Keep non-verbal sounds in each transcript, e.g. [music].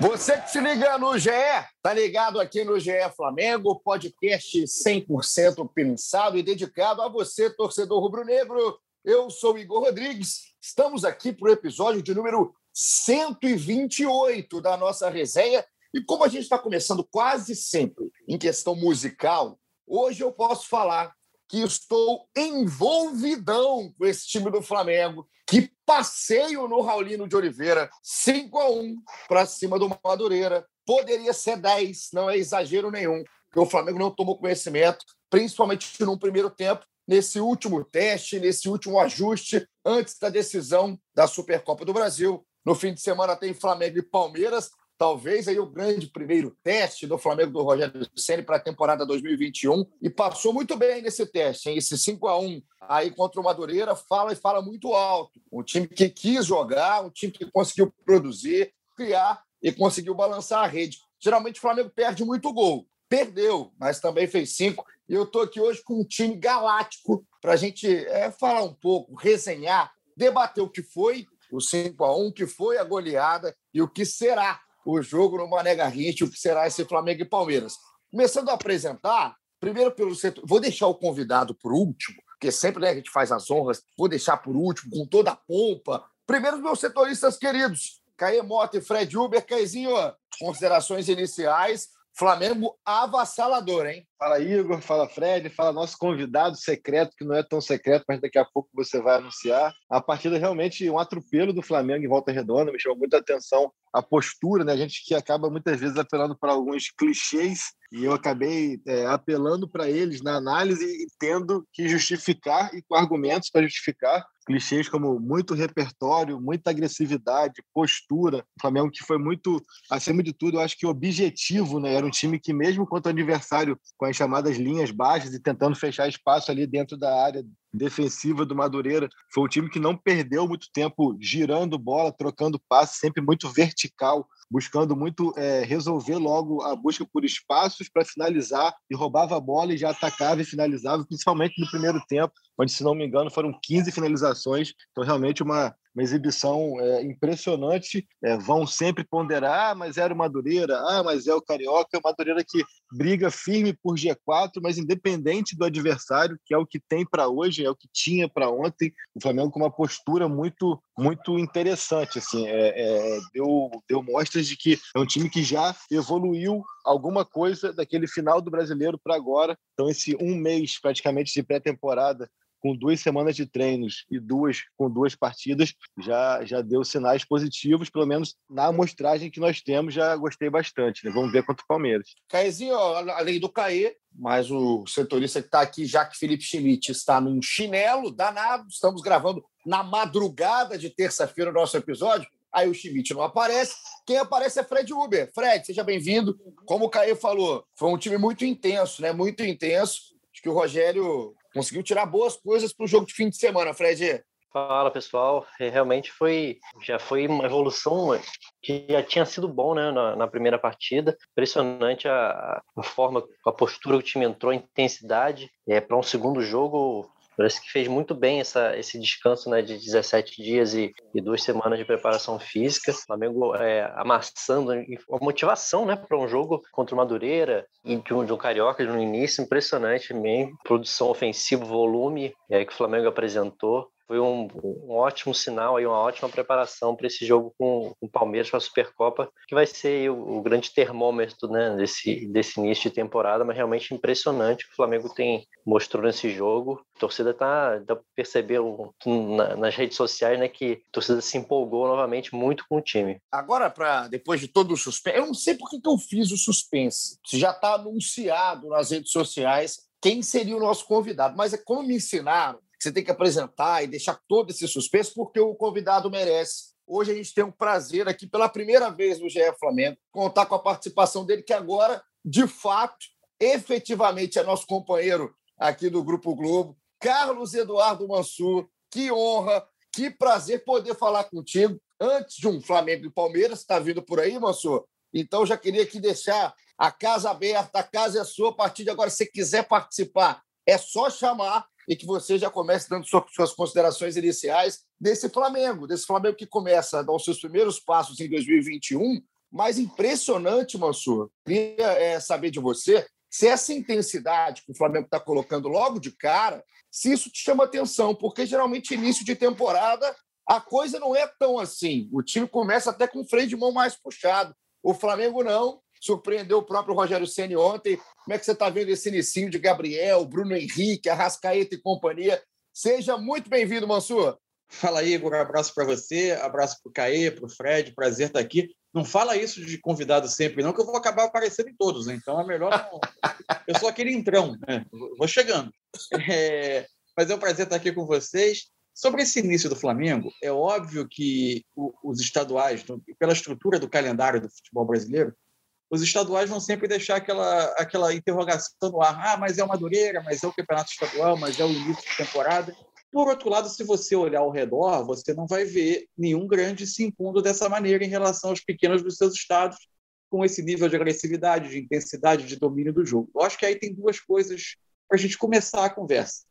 Você que se liga no GE, tá ligado aqui no GE Flamengo, podcast 100% pensado e dedicado a você, torcedor rubro-negro. Eu sou Igor Rodrigues. Estamos aqui para o episódio de número 128 da nossa resenha. E como a gente está começando quase sempre em questão musical, hoje eu posso falar que estou envolvidão com esse time do Flamengo. Que passeio no Raulino de Oliveira, 5 a 1 para cima do Madureira. Poderia ser 10, não é exagero nenhum, porque o Flamengo não tomou conhecimento, principalmente no primeiro tempo, nesse último teste, nesse último ajuste, antes da decisão da Supercopa do Brasil. No fim de semana tem Flamengo e Palmeiras, talvez aí o grande primeiro teste do Flamengo do Rogério Ceni para a temporada 2021 e passou muito bem nesse teste, hein? esse 5 a 1 aí contra o Madureira, fala e fala muito alto. Um time que quis jogar, um time que conseguiu produzir, criar e conseguiu balançar a rede. Geralmente o Flamengo perde muito gol. Perdeu, mas também fez cinco. E eu estou aqui hoje com um time galáctico para a gente é, falar um pouco, resenhar, debater o que foi o 5 a 1 que foi a goleada e o que será o jogo no Mané Garrincha, o que será esse Flamengo e Palmeiras. Começando a apresentar, primeiro pelo setor. Vou deixar o convidado por último, porque sempre né, a gente faz as honras. Vou deixar por último, com toda a pompa. Primeiro, meus setoristas queridos, Caê Mota e Fred Uber. Caezinho, considerações iniciais. Flamengo avassalador, hein? Fala Igor, fala Fred, fala nosso convidado secreto, que não é tão secreto, mas daqui a pouco você vai anunciar. A partida realmente um atropelo do Flamengo em volta redonda, me chamou muita atenção a postura, né? A gente que acaba muitas vezes apelando para alguns clichês e eu acabei é, apelando para eles na análise e tendo que justificar e com argumentos para justificar clichês como muito repertório, muita agressividade, postura. O Flamengo que foi muito, acima de tudo, eu acho que objetivo, né? Era um time que mesmo contra o adversário com as chamadas linhas baixas e tentando fechar espaço ali dentro da área defensiva do Madureira. Foi um time que não perdeu muito tempo girando bola, trocando passe, sempre muito vertical, buscando muito é, resolver logo a busca por espaços para finalizar e roubava a bola e já atacava e finalizava, principalmente no primeiro tempo, onde, se não me engano, foram 15 finalizações. Então, realmente, uma, uma exibição é, impressionante. É, vão sempre ponderar, ah, mas era o Madureira, ah, mas é o Carioca, o Madureira que briga firme por G4, mas independente do adversário, que é o que tem para hoje, é o que tinha para ontem, o Flamengo com uma postura muito muito interessante, assim, é, é, deu, deu mostras de que é um time que já evoluiu alguma coisa daquele final do brasileiro para agora. Então, esse um mês praticamente de pré-temporada com duas semanas de treinos e duas com duas partidas, já, já deu sinais positivos, pelo menos na amostragem que nós temos, já gostei bastante. Né? Vamos ver contra o Palmeiras. Caezinho, além do Caê, mas o setorista que está aqui, já que Felipe Schmidt está num chinelo danado, estamos gravando na madrugada de terça-feira o nosso episódio. Aí o Schmidt não aparece. Quem aparece é Fred Uber. Fred, seja bem-vindo. Como o Caê falou, foi um time muito intenso, né? Muito intenso. Acho que o Rogério conseguiu tirar boas coisas para o jogo de fim de semana, Fred. Fala pessoal, é, realmente foi já foi uma evolução que já tinha sido bom né, na, na primeira partida. Impressionante a, a, forma, a postura que o time entrou, a intensidade. É, para um segundo jogo, Parece que fez muito bem essa, esse descanso né, de 17 dias e, e duas semanas de preparação física. O Flamengo é, amassando a motivação né, para um jogo contra o Madureira e de um, de um Carioca no início, impressionante mesmo. Produção ofensiva, volume é, que o Flamengo apresentou foi um, um, ótimo sinal aí, uma ótima preparação para esse jogo com o Palmeiras para a Supercopa, que vai ser o, o, grande termômetro né, desse, desse início de temporada, mas realmente impressionante que o Flamengo tem mostrou nesse jogo. A torcida tá, dá para perceber na, nas redes sociais né, que a torcida se empolgou novamente muito com o time. Agora, para depois de todo o suspense, eu não sei por que, eu fiz o suspense. Se já está anunciado nas redes sociais quem seria o nosso convidado, mas é como me ensinaram que você tem que apresentar e deixar todo esse suspense, porque o convidado merece. Hoje a gente tem o prazer aqui, pela primeira vez no GE Flamengo, contar com a participação dele, que agora, de fato, efetivamente é nosso companheiro aqui do Grupo Globo, Carlos Eduardo Mansur. Que honra, que prazer poder falar contigo antes de um Flamengo e Palmeiras. Está vindo por aí, Mansur? Então já queria aqui deixar a casa aberta, a casa é sua. A partir de agora, se quiser participar, é só chamar e que você já comece dando suas considerações iniciais desse Flamengo, desse Flamengo que começa a dar os seus primeiros passos em 2021. Mas impressionante, Mansur. Queria é, saber de você se essa intensidade que o Flamengo está colocando logo de cara, se isso te chama atenção, porque geralmente início de temporada a coisa não é tão assim. O time começa até com o freio de mão mais puxado. O Flamengo não. Surpreendeu o próprio Rogério Ceni ontem. Como é que você está vendo esse início de Gabriel, Bruno Henrique, Arrascaeta e companhia? Seja muito bem-vindo, Mansur. Fala, Igor. Abraço para você, abraço para o Caê, para o Fred. Prazer estar aqui. Não fala isso de convidado sempre, não, que eu vou acabar aparecendo em todos. Né? Então é melhor não. Eu sou aquele entrão, né? vou chegando. É... Mas é um prazer estar aqui com vocês. Sobre esse início do Flamengo, é óbvio que os estaduais, pela estrutura do calendário do futebol brasileiro, os estaduais vão sempre deixar aquela, aquela interrogação no ar. Ah, mas é o Madureira, mas é o campeonato estadual, mas é o início de temporada. Por outro lado, se você olhar ao redor, você não vai ver nenhum grande se impondo dessa maneira em relação aos pequenos dos seus estados, com esse nível de agressividade, de intensidade, de domínio do jogo. Eu acho que aí tem duas coisas para a gente começar a conversa,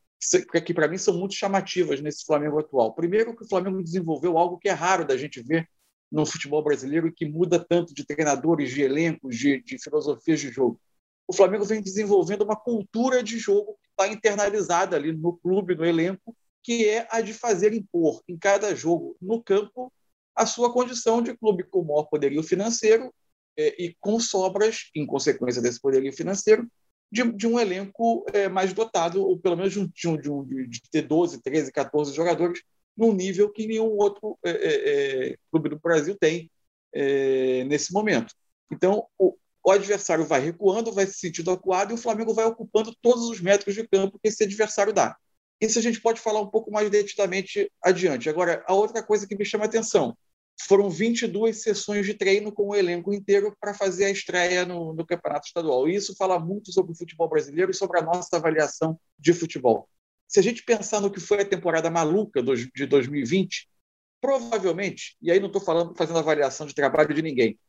que para mim são muito chamativas nesse Flamengo atual. Primeiro, que o Flamengo desenvolveu algo que é raro da gente ver no futebol brasileiro que muda tanto de treinadores, de elencos, de, de filosofias de jogo. O Flamengo vem desenvolvendo uma cultura de jogo que está internalizada ali no clube, no elenco, que é a de fazer impor em cada jogo no campo a sua condição de clube com maior poderio financeiro é, e com sobras, em consequência desse poderio financeiro, de, de um elenco é, mais dotado, ou pelo menos de, um, de, um, de, ter 12, 13, 14 jogadores, num nível que nenhum outro é, é, é clube do Brasil tem é, nesse momento. Então, o, o adversário vai recuando, vai se sentindo acuado e o Flamengo vai ocupando todos os metros de campo que esse adversário dá. Isso a gente pode falar um pouco mais detidamente adiante. Agora, a outra coisa que me chama a atenção, foram 22 sessões de treino com o elenco inteiro para fazer a estreia no, no, Campeonato Estadual. E isso fala muito sobre o futebol brasileiro e sobre a nossa avaliação de futebol. Se a gente pensar no que foi a temporada maluca de 2020, provavelmente, e aí não estou fazendo avaliação de trabalho de ninguém,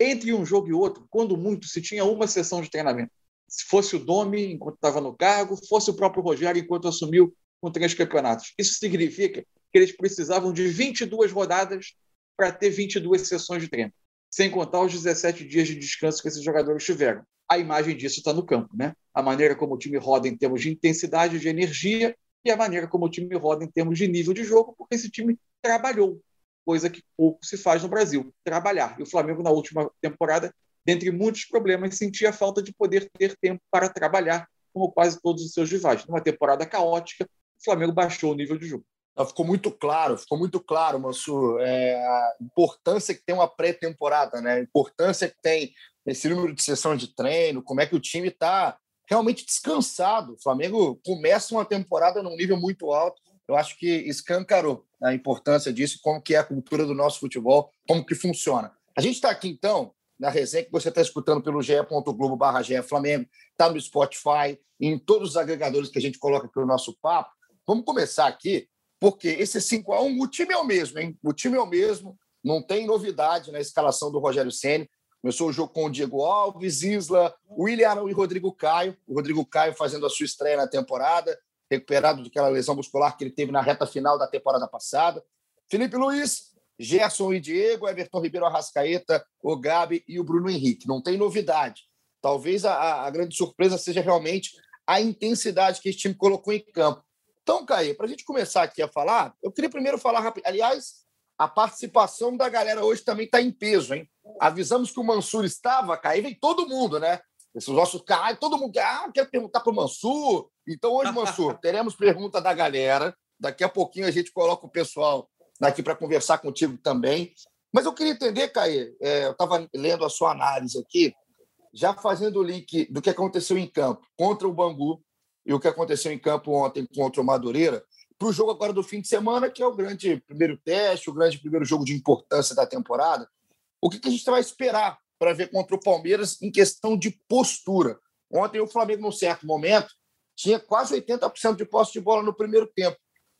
entre um jogo e outro, quando muito, se tinha uma sessão de treinamento se fosse o Domi enquanto estava no cargo, fosse o próprio Rogério enquanto assumiu com três campeonatos. Isso significa que eles precisavam de 22 rodadas para ter 22 sessões de treino, sem contar os 17 dias de descanso que esses jogadores tiveram. A imagem disso está no campo, né? A maneira como o time roda em termos de intensidade, de energia e a maneira como o time roda em termos de nível de jogo, porque esse time trabalhou, coisa que pouco se faz no Brasil, trabalhar. E o Flamengo na última temporada dentre muitos problemas, sentia falta de poder ter tempo para trabalhar, como quase todos os seus rivais. Numa temporada caótica, o Flamengo baixou o nível de jogo. Ficou muito claro, ficou muito claro, Mansur, é, a importância que tem uma pré-temporada, né? a importância que tem esse número de sessão de treino, como é que o time está realmente descansado. O Flamengo começa uma temporada num nível muito alto. Eu acho que escancarou a importância disso, como que é a cultura do nosso futebol, como que funciona. A gente está aqui, então, na resenha que você está escutando pelo ge.globo barra Flamengo, está no Spotify, em todos os agregadores que a gente coloca aqui no nosso papo. Vamos começar aqui, porque esse 5 a 1 o time é o mesmo, hein? O time é o mesmo, não tem novidade na escalação do Rogério Ceni. Começou o jogo com o Diego Alves, Isla, William e Rodrigo Caio. O Rodrigo Caio fazendo a sua estreia na temporada, recuperado daquela lesão muscular que ele teve na reta final da temporada passada. Felipe Luiz, Gerson e Diego, Everton Ribeiro Arrascaeta, o Gabi e o Bruno Henrique. Não tem novidade. Talvez a, a grande surpresa seja realmente a intensidade que esse time colocou em campo. Então, Caí, para a gente começar aqui a falar, eu queria primeiro falar rápido. Aliás, a participação da galera hoje também está em peso, hein? Avisamos que o Mansur estava, Caí, vem todo mundo, né? Esses nossos caras, todo mundo ah, quer perguntar para o Mansur. Então, hoje, Mansur, [laughs] teremos pergunta da galera. Daqui a pouquinho a gente coloca o pessoal aqui para conversar contigo também. Mas eu queria entender, Caê, é, eu estava lendo a sua análise aqui, já fazendo o link do que aconteceu em campo contra o Bangu e o que aconteceu em campo ontem contra o Madureira, para o jogo agora do fim de semana, que é o grande primeiro teste, o grande primeiro jogo de importância da temporada. O que, que a gente vai esperar para ver contra o Palmeiras em questão de postura? Ontem o Flamengo, num certo momento, tinha quase 80% de posse de bola no primeiro tempo.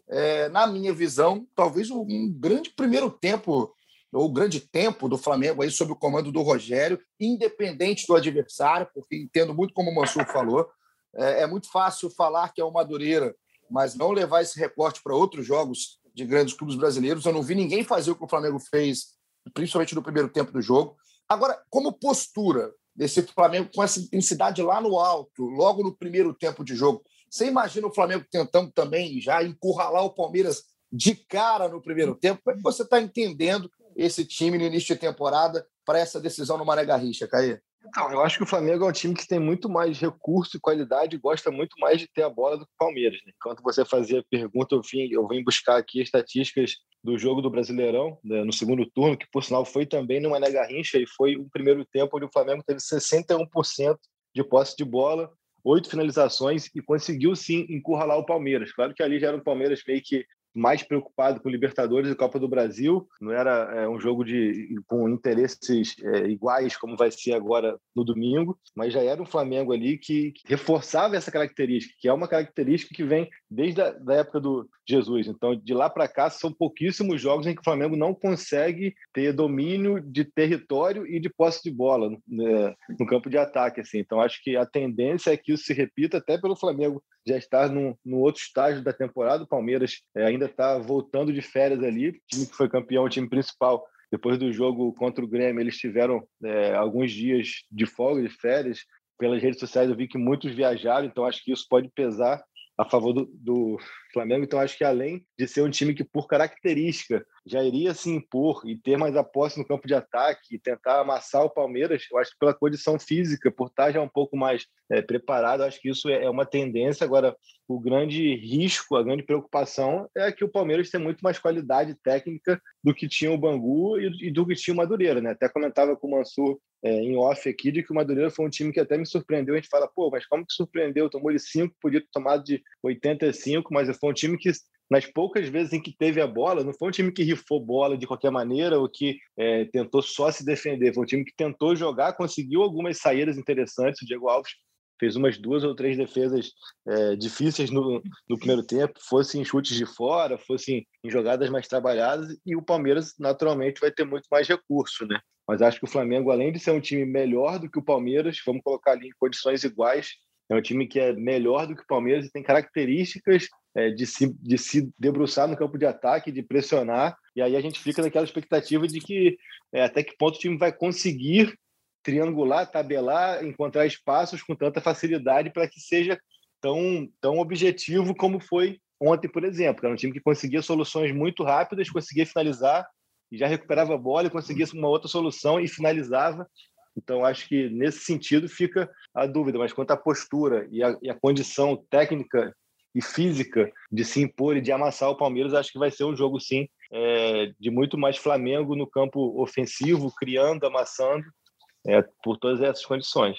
É, na minha visão, talvez um grande primeiro tempo, ou grande tempo do Flamengo aí sob o comando do Rogério, independente do adversário, porque entendo muito como o Mansur falou. É, é muito fácil falar que é o Madureira, mas não levar esse recorte para outros jogos de grandes clubes brasileiros. Eu não vi ninguém fazer o que o Flamengo fez, principalmente no primeiro tempo do jogo. Agora, como postura desse Flamengo com essa intensidade lá no alto, logo no primeiro tempo de jogo, você imagina o Flamengo tentando também já encurralar o Palmeiras de cara no primeiro tempo? Como é que você está entendendo esse time no início de temporada para essa decisão no Mané Garrincha, Caí? Então, eu acho que o Flamengo é um time que tem muito mais recurso e qualidade e gosta muito mais de ter a bola do que o Palmeiras. Né? Enquanto você fazia a pergunta, eu vim, eu vim buscar aqui estatísticas do jogo do Brasileirão, né, no segundo turno, que por sinal foi também no Mané Garrincha e foi um primeiro tempo onde o Flamengo teve 61% de posse de bola, oito finalizações e conseguiu sim encurralar o Palmeiras. Claro que ali já era um Palmeiras meio que mais preocupado com Libertadores e Copa do Brasil. Não era é, um jogo de com interesses é, iguais como vai ser agora no domingo, mas já era um Flamengo ali que, que reforçava essa característica, que é uma característica que vem desde a da época do Jesus. Então, de lá para cá, são pouquíssimos jogos em que o Flamengo não consegue ter domínio de território e de posse de bola né, no campo de ataque. Assim. Então, acho que a tendência é que isso se repita até pelo Flamengo já estar no, no outro estágio da temporada. O Palmeiras é, ainda está voltando de férias ali, o time que foi campeão, o time principal. Depois do jogo contra o Grêmio, eles tiveram é, alguns dias de folga, de férias. Pelas redes sociais eu vi que muitos viajaram, então acho que isso pode pesar a favor do, do, Flamengo. Então, acho que além de ser um time que, por característica, já iria se impor e ter mais a posse no campo de ataque e tentar amassar o Palmeiras, eu acho que pela condição física, por estar já um pouco mais é, preparado, acho que isso é, é uma tendência. Agora, o grande risco, a grande preocupação é que o Palmeiras tem muito mais qualidade técnica do que tinha o Bangu e, do que tinha o Madureira. Né? Até comentava com o Mansur é, em off aqui de que o Madureira foi um time que até me surpreendeu. A gente fala, pô, mas como que surpreendeu? Tomou de 5, podia ter tomado de 85, mas foi um time que nas poucas vezes em que teve a bola, não foi um time que rifou bola de qualquer maneira ou que é, tentou só se defender. Foi um time que tentou jogar, conseguiu algumas saídas interessantes. O Diego Alves fez umas duas ou três defesas é, difíceis no, no, primeiro tempo, fosse em chutes de fora, fosse em jogadas mais trabalhadas, e o Palmeiras naturalmente vai ter muito mais recurso, né? Mas acho que o Flamengo, além de ser um time melhor do que o Palmeiras, vamos colocar ali em condições iguais, é um time que é melhor do que o Palmeiras e tem características é, de, se, de se debruçar no campo de ataque, de pressionar. E aí a gente fica naquela expectativa de que é, até que ponto o time vai conseguir triangular, tabelar, encontrar espaços com tanta facilidade para que seja tão, tão objetivo como foi ontem, por exemplo. Era um time que conseguia soluções muito rápidas, conseguia finalizar e já recuperava a bola e conseguia uma outra solução e finalizava. Então, acho que nesse sentido fica a dúvida, mas quanto à postura e a, e a condição técnica e física de se impor e de amassar o Palmeiras, acho que vai ser um jogo, sim, é, de muito mais Flamengo no campo ofensivo, criando, amassando, é, por todas essas condições.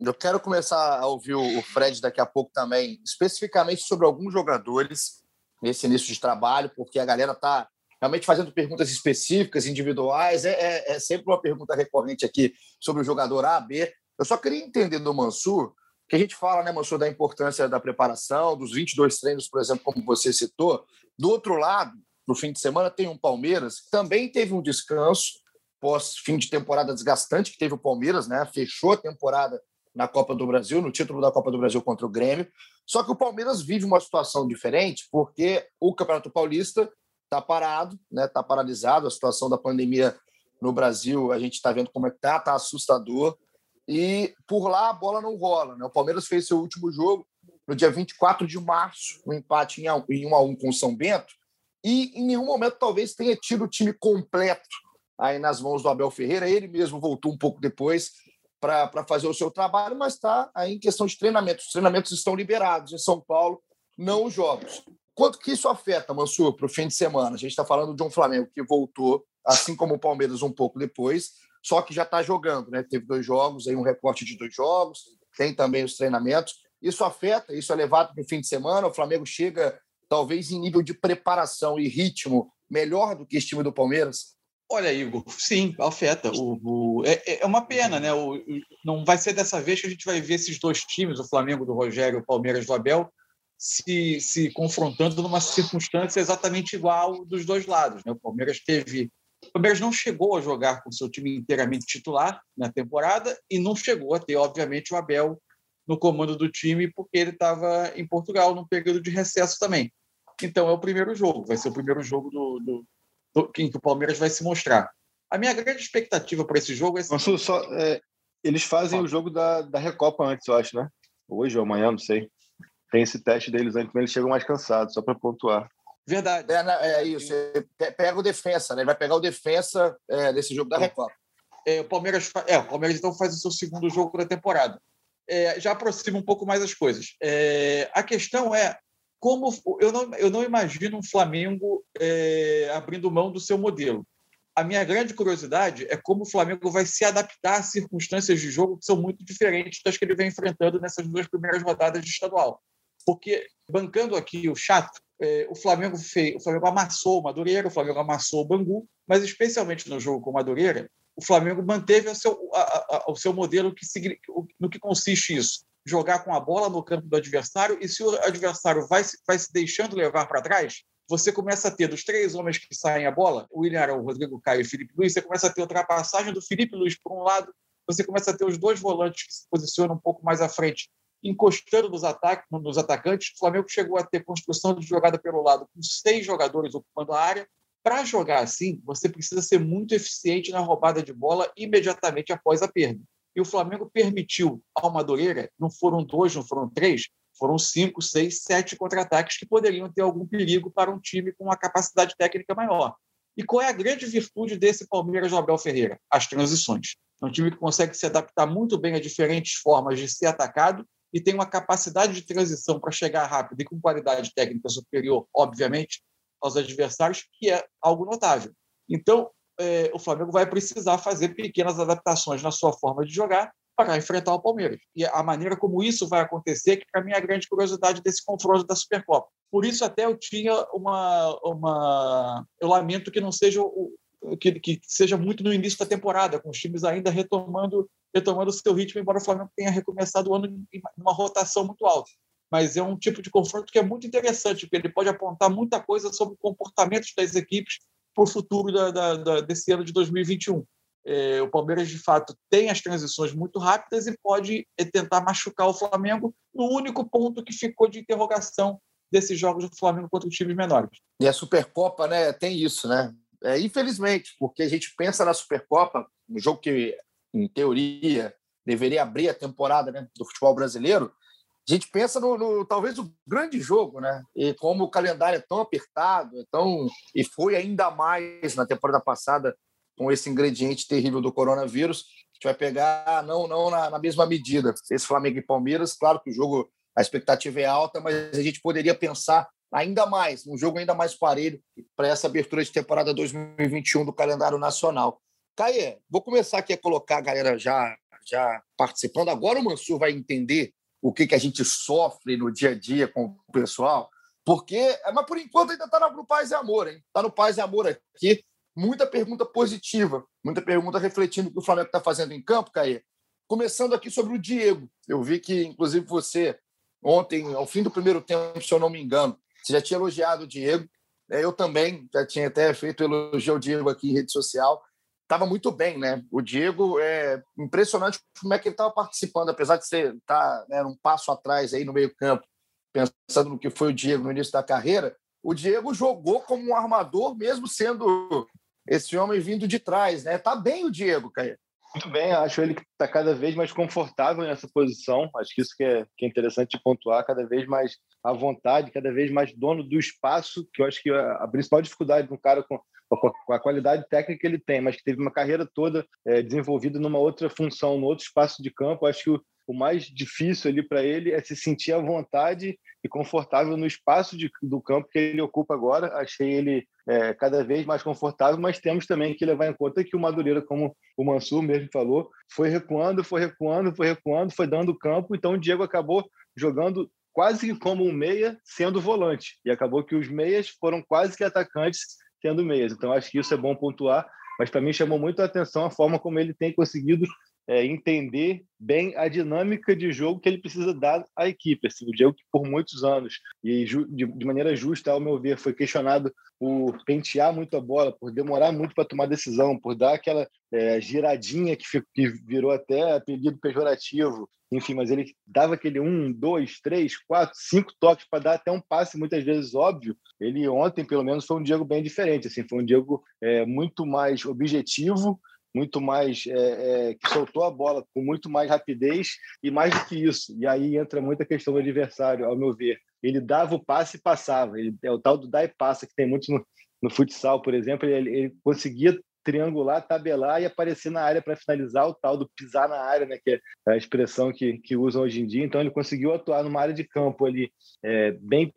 Eu quero começar a ouvir o Fred daqui a pouco também, especificamente sobre alguns jogadores nesse início de trabalho, porque a galera está realmente fazendo perguntas específicas, individuais. É, é, é, sempre uma pergunta recorrente aqui sobre o jogador A, B. Eu só queria entender do Mansur, que a gente fala, né, Mansur, da importância da preparação, dos 22 treinos, por exemplo, como você citou. Do outro lado, no fim de semana, tem um Palmeiras que também teve um descanso pós fim de temporada desgastante que teve o Palmeiras, né? Fechou a temporada na Copa do Brasil, no título da Copa do Brasil contra o Grêmio. Só que o Palmeiras vive uma situação diferente, porque o Campeonato Paulista está parado, né? Está paralisado. A situação da pandemia no Brasil, a gente está vendo como é que está, está assustador. E por lá a bola não rola. Né? O Palmeiras fez seu último jogo no dia 24 de março, um empate em 1 a 1 com o São Bento, e em nenhum momento talvez tenha tido o time completo aí nas mãos do Abel Ferreira. Ele mesmo voltou um pouco depois para fazer o seu trabalho, mas está aí em questão de treinamento. Os treinamentos estão liberados em São Paulo, não os jogos. Quanto que isso afeta, Mansur, para o fim de semana? A gente está falando de um Flamengo que voltou, assim como o Palmeiras, um pouco depois, só que já está jogando, né? Teve dois jogos, aí um recorte de dois jogos, tem também os treinamentos. Isso afeta, isso é levado para o fim de semana. O Flamengo chega, talvez, em nível de preparação e ritmo melhor do que esse time do Palmeiras Olha, Igor, sim, afeta. O, o é, é, uma pena, né? O, não vai ser dessa vez que a gente vai ver esses dois times, o Flamengo do Rogério e o Palmeiras do Abel, se, se confrontando numa circunstância exatamente igual dos dois lados. Né? O Palmeiras teve. O Palmeiras não chegou a jogar com seu time inteiramente titular na temporada e não chegou a ter, obviamente, o Abel no comando do time, porque ele estava em Portugal num período de recesso também. Então é o primeiro jogo, vai ser o primeiro jogo do, do, do em que o Palmeiras vai se mostrar. A minha grande expectativa para esse jogo é. Nossa, só, é, eles fazem o jogo da, da Recopa antes, eu acho, né? Hoje ou amanhã, não sei. Tem esse teste deles antes, mas eles chegam mais cansados, só para pontuar. Verdade. É, é isso. Pega o defensa, né? Ele vai pegar o defensa é, desse jogo da Recopa. É, o Palmeiras, é, o Palmeiras então faz o seu segundo jogo da temporada. É, já aproxima um pouco mais as coisas. É, a questão é como eu não, eu não imagino um Flamengo é, abrindo mão do seu modelo. A minha grande curiosidade é como o Flamengo vai se adaptar a circunstâncias de jogo que são muito diferentes das que ele vem enfrentando nessas duas primeiras rodadas de estadual. Porque, bancando aqui o chato, é, o, Flamengo fez, o Flamengo amassou o Madureira, o Flamengo amassou o Bangu, mas especialmente no jogo com o Madureira, o Flamengo manteve o seu, a, a, o seu modelo que, no que consiste isso jogar com a bola no campo do adversário e se o adversário vai, vai se deixando levar para trás, você começa a ter dos três homens que saem a bola, o William Arão, o Rodrigo Caio e o Felipe Luiz, você começa a ter ultrapassagem do Felipe Luiz por um lado, você começa a ter os dois volantes que se posicionam um pouco mais à frente, encostando nos, ataques, nos atacantes. O Flamengo chegou a ter construção de jogada pelo lado, com seis jogadores ocupando a área. Para jogar assim, você precisa ser muito eficiente na roubada de bola imediatamente após a perda. E o Flamengo permitiu ao Madureira, não foram dois, não foram três, foram cinco, seis, sete contra-ataques que poderiam ter algum perigo para um time com uma capacidade técnica maior. E qual é a grande virtude desse Palmeiras do Abel Ferreira? As transições. É um time que consegue se adaptar muito bem a diferentes formas de ser atacado e tem uma capacidade de transição para chegar rápido e com qualidade técnica superior, obviamente, aos adversários, que é algo notável. Então, é, o Flamengo vai precisar fazer pequenas adaptações na sua forma de jogar para enfrentar o Palmeiras. E a maneira como isso vai acontecer, que para mim é a grande curiosidade desse confronto da Supercopa. Por isso até eu tinha uma, uma eu lamento que não seja o, que, que seja muito no início da temporada, com os times ainda retomando retomando o seu ritmo, embora o Flamengo tenha recomeçado o ano em uma rotação muito alta. Mas é um tipo de confronto que é muito interessante, porque ele pode apontar muita coisa sobre o comportamento das equipes para o futuro da, da, da, desse ano de 2021. É, o Palmeiras, de fato, tem as transições muito rápidas e pode é, tentar machucar o Flamengo no único ponto que ficou de interrogação desses jogos do Flamengo contra os times menores. E a Supercopa né, tem isso, né? É, infelizmente, porque a gente pensa na Supercopa, um jogo que, em teoria, deveria abrir a temporada né, do futebol brasileiro, a gente pensa no, no, talvez o grande jogo, né? E como o calendário é tão apertado, é tão e foi ainda mais na temporada passada com esse ingrediente terrível do coronavírus, a gente vai pegar não não na, na mesma medida. Esse Flamengo e Palmeiras, claro que o jogo a expectativa é alta, mas a gente poderia pensar ainda mais, um jogo ainda mais parelho para essa abertura de temporada 2021 do calendário nacional. Caê, vou começar aqui a colocar a galera já já participando. Agora o Mansur vai entender o que, que a gente sofre no dia a dia com o pessoal, porque, mas por enquanto ainda está no Paz e Amor, hein? Está no Paz e Amor aqui. Muita pergunta positiva, muita pergunta refletindo o que o Flamengo está fazendo em campo, Caê. Começando aqui sobre o Diego. Eu vi que, inclusive, você, ontem, ao fim do primeiro tempo, se eu não me engano, você já tinha elogiado o Diego. É, eu também já tinha até feito elogio ao Diego aqui em rede social estava muito bem, né? O Diego é impressionante como é que ele estava participando, apesar de ser tá né, um passo atrás aí no meio campo, pensando no que foi o Diego no início da carreira. O Diego jogou como um armador, mesmo sendo esse homem vindo de trás, né? Tá bem o Diego, Caio. Muito bem, acho ele que está cada vez mais confortável nessa posição. Acho que isso que é, que é interessante pontuar, cada vez mais à vontade, cada vez mais dono do espaço, que eu acho que a, a principal dificuldade de um cara com com a qualidade técnica que ele tem, mas que teve uma carreira toda é, desenvolvida numa outra função, no outro espaço de campo. Acho que o, o mais difícil ali para ele é se sentir à vontade e confortável no espaço de, do campo que ele ocupa agora. Achei ele é, cada vez mais confortável, mas temos também que levar em conta que o Madureira, como o Mansur mesmo falou, foi recuando, foi recuando, foi recuando, foi dando campo. Então o Diego acabou jogando quase como um meia, sendo volante. E acabou que os meias foram quase que atacantes tendo meias. Então, acho que isso é bom pontuar. mas para mim chamou muito a atenção a forma como ele tem conseguido é, entender bem a dinâmica de jogo que ele precisa dar à equipe. Assim, o Diego, que por muitos anos, e de, maneira justa, ao meu ver, foi questionado por pentear muito a bola, por demorar muito para tomar decisão, por dar aquela é, giradinha que, que virou até apelido pejorativo. Enfim, mas ele dava aquele um, dois, três, quatro, cinco toques para dar até um passe, muitas vezes óbvio. Ele ontem, pelo menos, foi um Diego bem diferente. Assim, foi um Diego é, muito mais objetivo, muito mais é, é, que soltou a bola com muito mais rapidez e mais do que isso. E aí entra muita questão do adversário, ao meu ver. Ele dava o passe e passava. Ele, é o tal do dá e passa que tem muito no, no futsal, por exemplo. Ele, ele, conseguia triangular, tabelar e aparecer na área para finalizar o tal do pisar na área, né, que é a expressão que, que usam hoje em dia. Então ele conseguiu atuar numa área de campo ali é, bem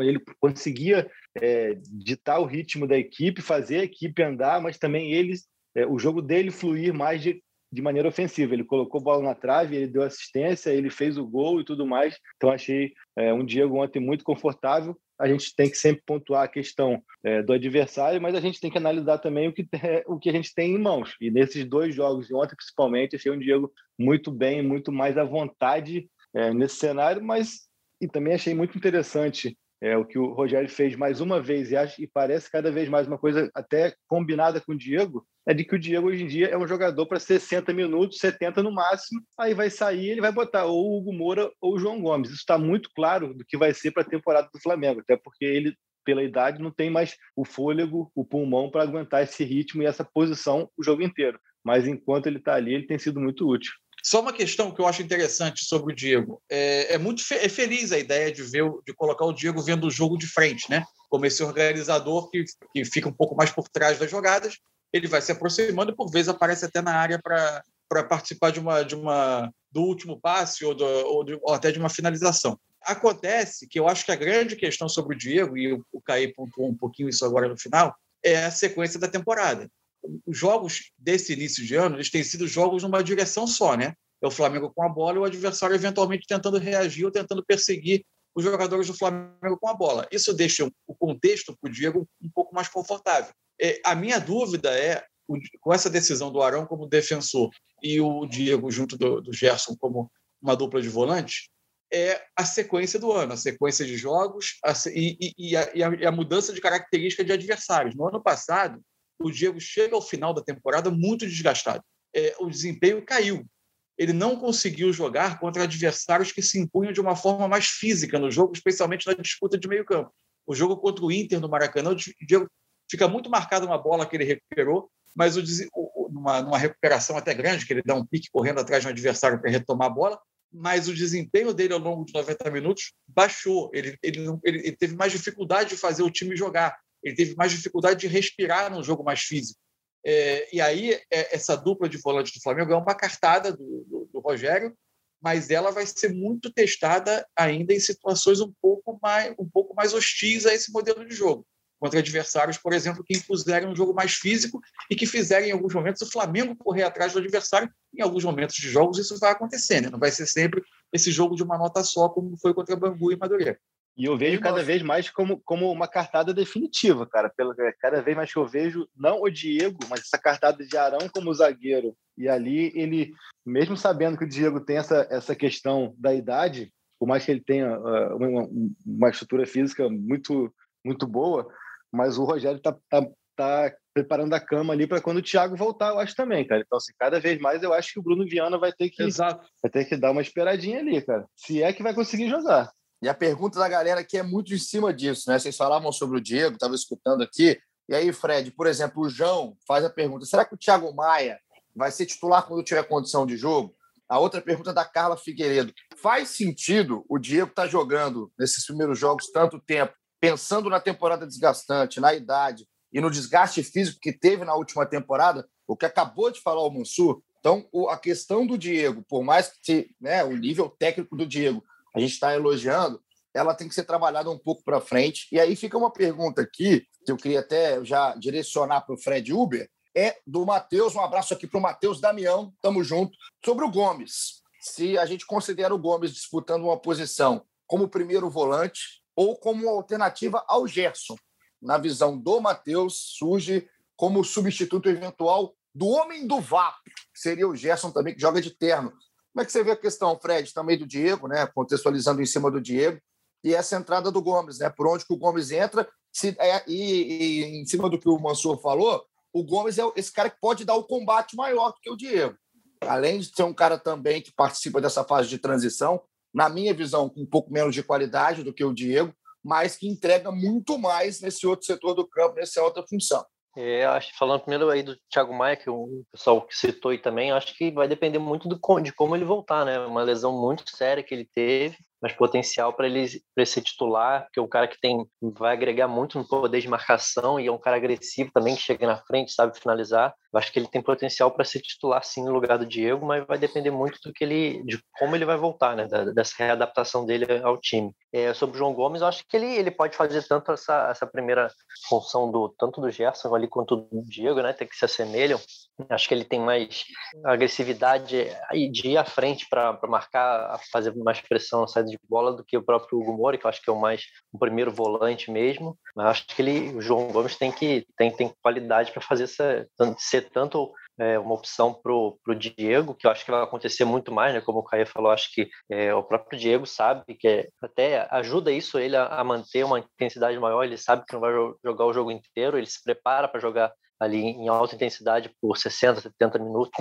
ele conseguia é, ditar o ritmo da equipe, fazer a equipe andar, mas também ele é, o jogo dele fluir mais de, de maneira ofensiva. Ele colocou bola na trave, ele deu assistência, ele fez o gol e tudo mais. Então, achei é, um Diego ontem muito confortável. A gente tem que sempre pontuar a questão é, do adversário, mas a gente tem que analisar também o que, [laughs] o que a gente tem em mãos. E nesses dois jogos, ontem principalmente, achei um Diego muito bem, muito mais à vontade é, nesse cenário, mas e também achei muito interessante é, o que o Rogério fez mais uma vez e, acho, e parece cada vez mais uma coisa até combinada com o Diego, é de que o Diego hoje em dia é um jogador para 60 minutos, 70 no máximo, aí vai sair ele vai botar ou o Hugo Moura ou o João Gomes. Isso está muito claro do que vai ser para a temporada do Flamengo, até porque ele, pela idade, não tem mais o fôlego, o pulmão para aguentar esse ritmo e essa posição o jogo inteiro. Mas enquanto ele está ali, ele tem sido muito útil. Só uma questão que eu acho interessante sobre o Diego. É, é muito fe é feliz a ideia de ver, de colocar o Diego vendo o jogo de frente, né? Como esse organizador que, que fica um pouco mais por trás das jogadas, ele vai se aproximando e por vezes aparece até na área para para participar de uma de uma do último passe ou, do, ou, de, ou, até de uma finalização. Acontece que eu acho que a grande questão sobre o Diego e o, o Caí pontuou um pouquinho isso agora no final é a sequência da temporada os jogos desse início de ano eles têm sido jogos numa direção só, né? É o Flamengo com a bola e o adversário eventualmente tentando reagir ou tentando perseguir os jogadores do Flamengo com a bola. Isso deixa o contexto para o Diego um pouco mais confortável. É, a minha dúvida é, com essa decisão do Arão como defensor e o Diego junto do, do Gerson como uma dupla de volante, é a sequência do ano, a sequência de jogos a, e, e, a, e, a, mudança de característica de adversários. No ano passado, o Diego chega ao final da temporada muito desgastado. É, o desempenho caiu. Ele não conseguiu jogar contra adversários que se impunham de uma forma mais física no jogo, especialmente na disputa de meio campo. O jogo contra o Inter no Maracanã, o Diego fica muito marcado uma bola que ele recuperou, mas o, numa, numa recuperação até grande, que ele dá um pique correndo atrás de um adversário para retomar a bola, mas o desempenho dele ao longo de 90 minutos baixou. Ele, ele, ele, teve mais dificuldade de fazer o time jogar ele teve mais dificuldade de respirar num jogo mais físico. É, e aí, é, essa dupla de volantes do Flamengo é uma cartada do, do, do, Rogério, mas ela vai ser muito testada ainda em situações um pouco mais, um pouco mais hostis a esse modelo de jogo. Contra adversários, por exemplo, que impuserem um jogo mais físico e que fizerem, em alguns momentos, o Flamengo correr atrás do adversário. Em alguns momentos de jogos, isso vai acontecer, né? não vai ser sempre esse jogo de uma nota só, como foi contra Bangu e Madureira. E eu vejo cada vez mais como, como uma cartada definitiva, cara. Pelo, cada vez mais que eu vejo, não o Diego, mas essa cartada de Arão como zagueiro. E ali ele, mesmo sabendo que o Diego tem essa, essa questão da idade, por mais que ele tenha uh, uma, uma, estrutura física muito, muito boa, mas o Rogério tá, tá, tá preparando a cama ali para quando o Thiago voltar, eu acho também, cara. Então, assim, cada vez mais eu acho que o Bruno Viana vai ter que, Exato. vai ter que dar uma esperadinha ali, cara. Se é que vai conseguir jogar. E a pergunta da galera aqui é muito em cima disso, né? Vocês falavam sobre o Diego, estava escutando aqui. E aí, Fred, por exemplo, o João faz a pergunta: será que o Thiago Maia vai ser titular quando tiver condição de jogo? A outra pergunta é da Carla Figueiredo: faz sentido o Diego estar tá jogando nesses primeiros jogos tanto tempo, pensando na temporada desgastante, na idade e no desgaste físico que teve na última temporada? O que acabou de falar o Mansur. Então, a questão do Diego, por mais que né, o nível técnico do Diego a gente está elogiando, ela tem que ser trabalhada um pouco para frente. E aí fica uma pergunta aqui, que eu queria até já direcionar para o Fred Uber, é do Matheus. Um abraço aqui para o Matheus Damião, tamo junto. Sobre o Gomes. Se a gente considera o Gomes disputando uma posição como primeiro volante ou como alternativa ao Gerson. Na visão do Matheus, surge como substituto eventual do homem do VAP, que seria o Gerson também, que joga de terno. Como é que você vê a questão, Fred, também do Diego, né? contextualizando em cima do Diego, e essa entrada do Gomes, né? por onde que o Gomes entra, se, é, e, e, em cima do que o Mansur falou, o Gomes é esse cara que pode dar o combate maior do que o Diego. Além de ser um cara também que participa dessa fase de transição, na minha visão, com um pouco menos de qualidade do que o Diego, mas que entrega muito mais nesse outro setor do campo, nessa outra função. É, acho, falando primeiro aí do Thiago Maia, que o pessoal citou aí também, acho que vai depender muito do, de como ele voltar, né? Uma lesão muito séria que ele teve, mas potencial para ele, ele ser titular, porque é um cara que tem vai agregar muito no poder de marcação e é um cara agressivo também, que chega na frente, sabe finalizar. Eu acho que ele tem potencial para ser titular sim no lugar do Diego, mas vai depender muito do que ele, de como ele vai voltar, né? dessa readaptação dele ao time. É, sobre o João Gomes, eu acho que ele, ele pode fazer tanto essa, essa primeira função do tanto do Gerson ali quanto do Diego, né? Tem que se assemelham. Acho que ele tem mais agressividade de ir à frente para marcar, fazer mais pressão na saída de bola do que o próprio Hugo Moura, que eu acho que é o mais o primeiro volante mesmo. Mas acho que ele, o João Gomes tem que tem, tem qualidade para fazer essa, ser tanto é, uma opção para o Diego, que eu acho que vai acontecer muito mais, né? Como o Caio falou, acho que é, o próprio Diego sabe que é, até ajuda isso ele a, a, manter uma intensidade maior, ele sabe que não vai jogar o jogo inteiro, ele se prepara para jogar ali em alta intensidade por 60, 70 minutos.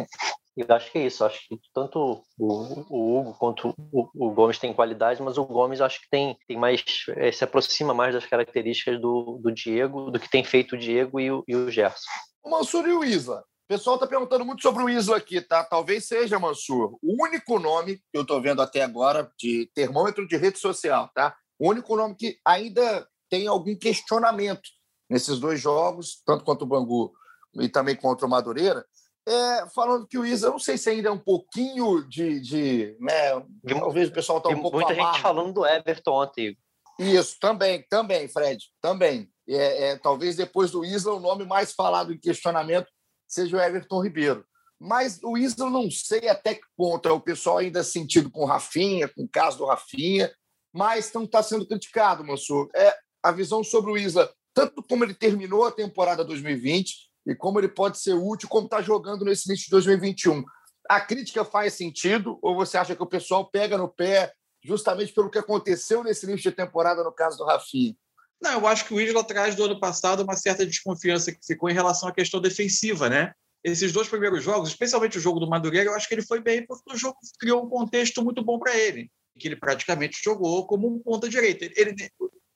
E eu acho que é isso. Acho que tanto o, o Hugo quanto o, o, Gomes têm qualidade, mas o Gomes acho que tem, tem mais é, se aproxima mais das características do, do Diego, do que tem feito o Diego e o, e o Gerson. O Mansur e o Isla. O pessoal está perguntando muito sobre o Isla aqui, tá? Talvez seja, Mansur, o único nome que eu estou vendo até agora de termômetro de rede social, tá? O único nome que ainda tem algum questionamento nesses dois jogos, tanto quanto o Bangu e também contra o Madureira, é, falando que o Isa, não sei se ainda é um pouquinho de. de né, talvez o pessoal está um pouco. Muita amargo. gente falando do Everton ontem. Isso, também, também, Fred, também. É, é, talvez depois do Isla, o nome mais falado em questionamento seja o Everton Ribeiro. Mas o Isla, não sei até que ponto é o pessoal ainda sentido com o Rafinha, com o caso do Rafinha, mas não está sendo criticado, Mansur. É a visão sobre o Isla, tanto como ele terminou a temporada 2020 e como ele pode ser útil, como está jogando nesse início de 2021. A crítica faz sentido ou você acha que o pessoal pega no pé justamente pelo que aconteceu nesse início de temporada no caso do Rafinha? Não, eu acho que o Isla traz do ano passado uma certa desconfiança que ficou em relação à questão defensiva, né? Esses dois primeiros jogos, especialmente o jogo do Madureira, eu acho que ele foi bem porque o jogo criou um contexto muito bom para ele, que ele praticamente jogou como um ponta direita. Ele,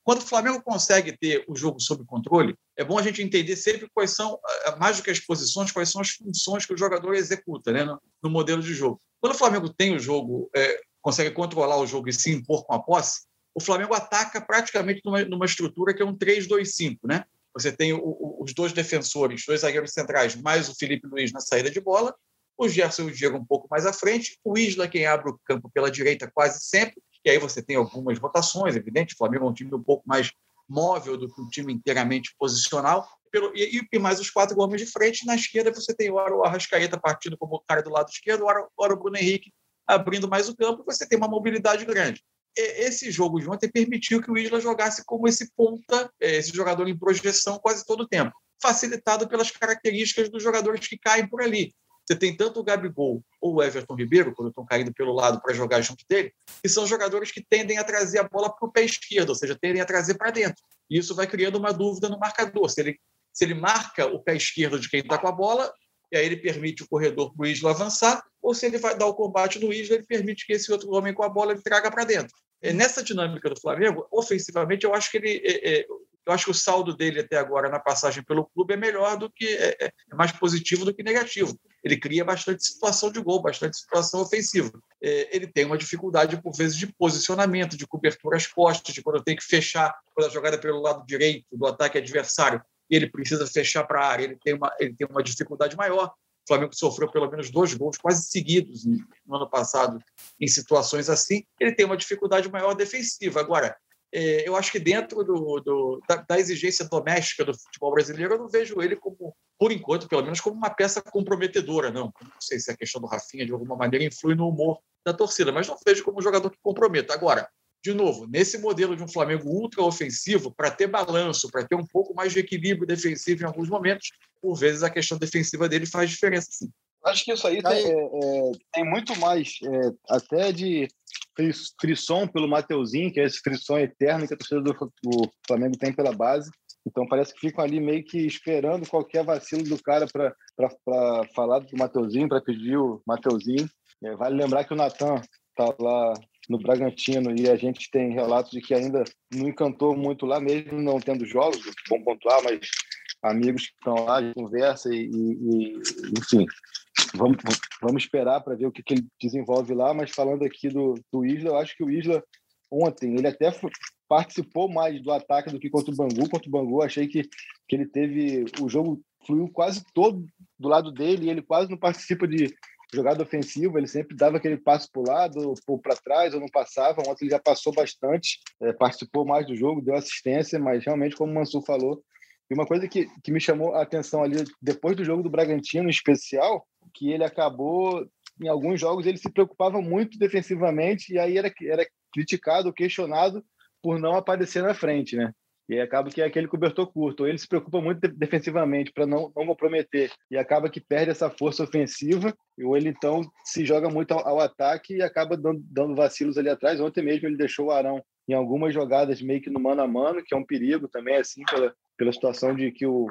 quando o Flamengo consegue ter o jogo sob controle, é bom a gente entender sempre quais são, eh, mais do que as posições, quais são as funções que o jogador executa né, no, no modelo de jogo. Quando o Flamengo tem o jogo, é, consegue controlar o jogo e se impor com a posse, o Flamengo ataca praticamente numa, numa estrutura que é um 3-2-5. Né? Você tem o, o, os dois defensores, dois zagueiros centrais, mais o Felipe Luiz na saída de bola, o Gerson e o Diego um pouco mais à frente, o Isla quem abre o campo pela direita quase sempre, e aí você tem algumas rotações, evidente, o Flamengo é um time um pouco mais móvel do que um time inteiramente posicional, e, e, mais os quatro homens de frente, na esquerda você tem o Arrascaeta partindo como cara do lado esquerdo, o Bruno Henrique abrindo mais o campo, você tem uma mobilidade grande. Esse jogo de ontem permitiu que o Isla jogasse como esse ponta, é, esse jogador em projeção quase todo o tempo, facilitado pelas características dos jogadores que caem por ali. Você tem tanto o Gabigol ou o Everton Ribeiro, quando estão caindo pelo lado para jogar junto dele, que são jogadores que tendem a trazer a bola para o pé esquerdo, ou seja, tendem a trazer para dentro. E isso vai criando uma dúvida no marcador. Se ele, se ele marca o pé esquerdo de quem está com a bola, e aí ele permite o corredor para o Isla avançar, ou se ele vai dar o combate no Isla, ele permite que esse outro homem com a bola ele traga para dentro. Nessa dinâmica do Flamengo, ofensivamente, eu acho que ele, é, é, eu acho que o saldo dele até agora na passagem pelo clube é melhor do que é, é, é mais positivo do que negativo. Ele cria bastante situação de gol, bastante situação ofensiva. É, ele tem uma dificuldade por vezes de posicionamento, de cobertura às costas, de quando tem que fechar quando a jogada pelo lado direito do ataque adversário e ele precisa fechar para a área, ele tem uma ele tem uma dificuldade maior. O Flamengo sofreu pelo menos dois gols quase seguidos no ano passado em situações assim. Ele tem uma dificuldade maior defensiva. Agora, é, eu acho que dentro do, do da, da, exigência doméstica do futebol brasileiro, eu não vejo ele como, por enquanto, pelo menos, como uma peça comprometedora, não. Não sei se a questão do Rafinha, de alguma maneira, influi no humor da torcida, mas não vejo como um jogador que comprometa. Agora, de novo, nesse modelo de um Flamengo ultra ofensivo, para ter balanço, para ter um pouco mais de equilíbrio defensivo em alguns momentos, por vezes a questão defensiva dele faz diferença, sim. Acho que isso aí tem, é, é, tem muito mais, é, até de frisson pelo Mateuzinho, que é esse frisson eterno que a torcida do, do, Flamengo tem pela base. Então parece que ficam ali meio que esperando qualquer vacilo do cara para falar do Mateuzinho, para pedir o Mateuzinho. É, vale lembrar que o Natan está lá no Bragantino e a gente tem relatos de que ainda não encantou muito lá, mesmo não tendo jogos, bom pontuar, mas amigos que estão lá, conversa e, e, enfim, vamos, vamos esperar para ver o que, que, ele desenvolve lá. Mas falando aqui do, do Isla, eu acho que o Isla ontem ele até participou mais do ataque do que contra o Bangu. Contra o Bangu, achei que, que ele teve o jogo fluiu quase todo do lado dele e ele quase não participa de jogada ofensiva, ele sempre dava aquele passo para o lado ou para trás, ou não passava. Ontem ele já passou bastante, é, participou mais do jogo, deu assistência, mas realmente, como o Mansur falou, e uma coisa que, que me chamou a atenção ali, depois do jogo do Bragantino, em especial, que ele acabou, em alguns jogos, ele se preocupava muito defensivamente e aí era, era criticado, questionado por não aparecer na frente, né? E acaba que é aquele cobertor curto. Ele se preocupa muito defensivamente para não, não comprometer e acaba que perde essa força ofensiva, ou ele então se joga muito ao, ao ataque e acaba dando, dando, vacilos ali atrás. Ontem mesmo ele deixou o Arão em algumas jogadas meio que no mano a mano, que é um perigo também, assim, pela, pela situação de que o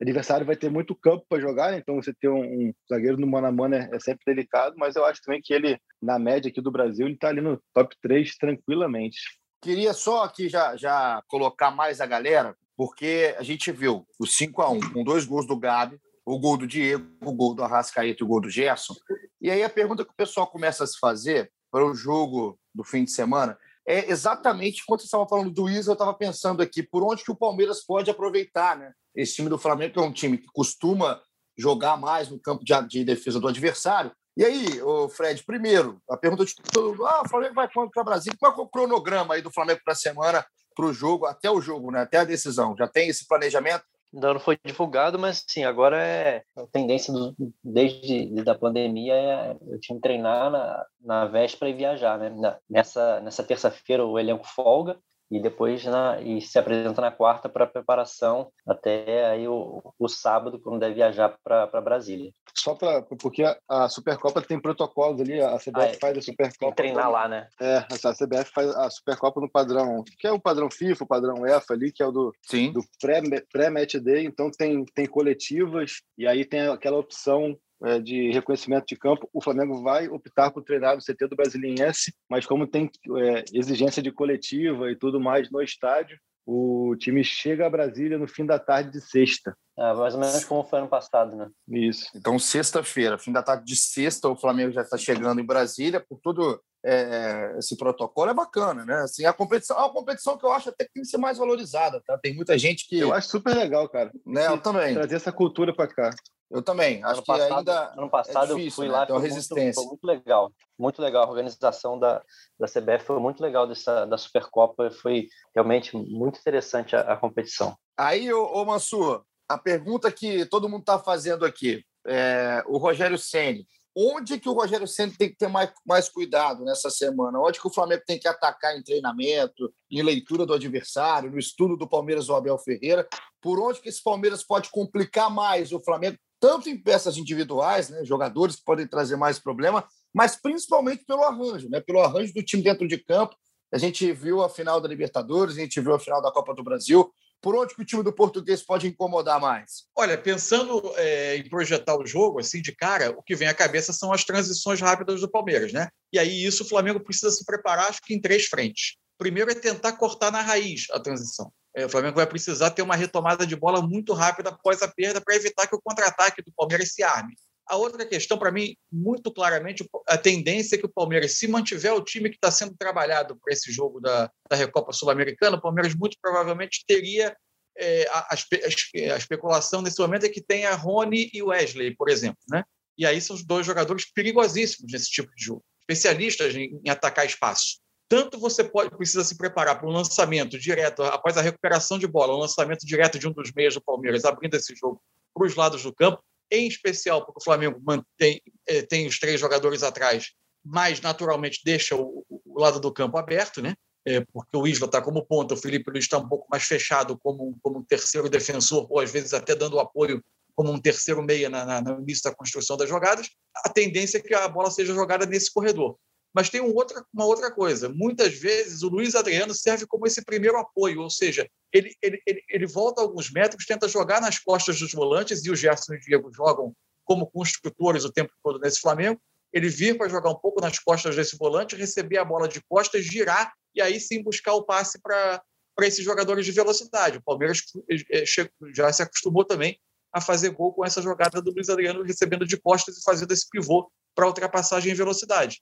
adversário vai ter muito campo para jogar, né? então você ter um, um, zagueiro no mano a mano é, é, sempre delicado, mas eu acho também que ele, na média aqui do Brasil, ele está ali no top 3 tranquilamente. Queria só aqui já, já colocar mais a galera, porque a gente viu o 5 a 1 com dois gols do Gabi, o gol do Diego, o gol do Arrascaeta e o gol do Gerson. E aí a pergunta que o pessoal começa a se fazer para o jogo do fim de semana é exatamente quando você estava falando do Isa, eu estava pensando aqui por onde que o Palmeiras pode aproveitar, né? Esse time do Flamengo que é um time que costuma jogar mais no campo de, de defesa do adversário, e aí, o Fred, primeiro, a pergunta de todo mundo: ah, o Flamengo vai quando para Brasília? Qual é o cronograma aí do Flamengo para a semana, para o jogo, até o jogo, né? Até a decisão? Já tem esse planejamento? Ainda não foi divulgado, mas sim, agora é a tendência do, desde, desde a pandemia é eu tinha que treinar na, na véspera e viajar, né? nessa nessa terça-feira o elenco folga e depois na, e se apresenta na quarta para preparação até aí o, o sábado quando deve viajar para Brasília. Só para porque a, Supercopa tem protocolos ali, a CBF ah, é, faz a Supercopa. Tem treinar lá, né? É, a CBF faz a Supercopa no padrão, que é o padrão FIFA, o padrão UEFA ali, que é o do Sim. do pré-match pré day, então tem tem coletivas e aí tem aquela opção de reconhecimento de campo, o Flamengo vai optar por treinar no CT do Brasiliense, mas como tem é, exigência de coletiva e tudo mais no estádio, o time chega a Brasília no fim da tarde de sexta. É, mais ou menos como foi ano passado, né? Isso. Então, sexta-feira, fim da tarde de sexta, o Flamengo já está chegando em Brasília por todo é, esse protocolo. É bacana, né? Assim, a competição é uma competição que eu acho até que tem que ser mais valorizada, tá? Tem muita gente que... Eu acho super legal, cara. Né? Eu também. Trazer essa cultura para cá. Eu também. Acho ano que passado, ainda. Ano passado é difícil, eu fui né? lá, Tem uma foi resistência. Muito, foi muito legal. Muito legal. A organização da, da CBF foi muito legal dessa, da Supercopa. Foi realmente muito interessante a, a competição. Aí, ô, ô Mansur, a pergunta que todo mundo está fazendo aqui. É, o Rogério Ceni onde que o Rogério Ceni tem que ter mais, mais cuidado nessa semana? Onde que o Flamengo tem que atacar em treinamento, em leitura do adversário, no estudo do Palmeiras do Abel Ferreira? Por onde que esse Palmeiras pode complicar mais o Flamengo, tanto em peças individuais, né, jogadores que podem trazer mais problema, mas principalmente pelo arranjo, né, pelo arranjo do time dentro de campo. A gente viu a final da Libertadores, a gente viu a final da Copa do Brasil por onde que o time do português pode incomodar mais? Olha, pensando é, em projetar o jogo, assim, de cara, o que vem à cabeça são as transições rápidas do Palmeiras, né? E aí isso o Flamengo precisa se preparar, acho que em três frentes. Primeiro é tentar cortar na raiz a transição. É, o Flamengo vai precisar ter uma retomada de bola muito rápida após a perda para evitar que o contra-ataque do Palmeiras se arme. A outra questão, para mim, muito claramente, a tendência é que o Palmeiras, se mantiver o time que está sendo trabalhado para esse jogo da, da Recopa Sul-Americana, o Palmeiras muito provavelmente teria é, a, a, a, especulação nesse momento é que tenha Rony e Wesley, por exemplo. Né? E aí são os dois jogadores perigosíssimos nesse tipo de jogo, especialistas em, em atacar espaço. Tanto você pode precisa se preparar para um lançamento direto, após a recuperação de bola, um lançamento direto de um dos meios do Palmeiras, abrindo esse jogo para os lados do campo, em especial porque o Flamengo mantém, é, tem os três jogadores atrás mais naturalmente deixa o, o lado do campo aberto, né? É, porque o Isla está como ponta, o Felipe Luiz está um pouco mais fechado como, como um terceiro defensor, ou às vezes até dando apoio como um terceiro meia na, na, no início da construção das jogadas, a tendência é que a bola seja jogada nesse corredor. Mas tem um outra, uma outra coisa. Muitas vezes o Luiz Adriano serve como esse primeiro apoio, ou seja, ele, ele, ele, ele volta alguns metros, tenta jogar nas costas dos volantes, e o Gerson e o Diego jogam como construtores o tempo todo nesse Flamengo. Ele vir para jogar um pouco nas costas desse volante, receber a bola de costas, girar e aí sim buscar o passe para esses jogadores de velocidade. O Palmeiras eh, já se acostumou também a fazer gol com essa jogada do Luiz Adriano recebendo de costas e fazendo esse pivô para ultrapassagem em velocidade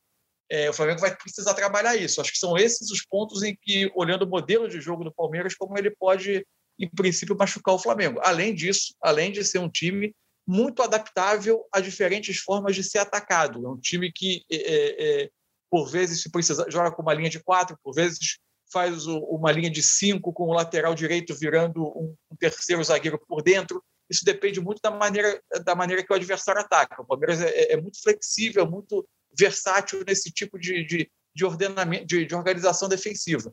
é, o Flamengo vai precisar trabalhar isso. Acho que são esses os pontos em que, olhando o modelo de jogo do Palmeiras, como ele pode, em princípio, machucar o Flamengo. Além disso, além de ser um time muito adaptável a diferentes formas de ser atacado. É um time que, é, é, é por vezes, se precisa, joga com uma linha de quatro, por vezes faz o, uma linha de cinco com o lateral direito virando um, um terceiro zagueiro por dentro. Isso depende muito da maneira, da maneira que o adversário ataca. O Palmeiras é, é muito flexível, muito versátil nesse tipo de, de, de ordenamento, de, de, organização defensiva.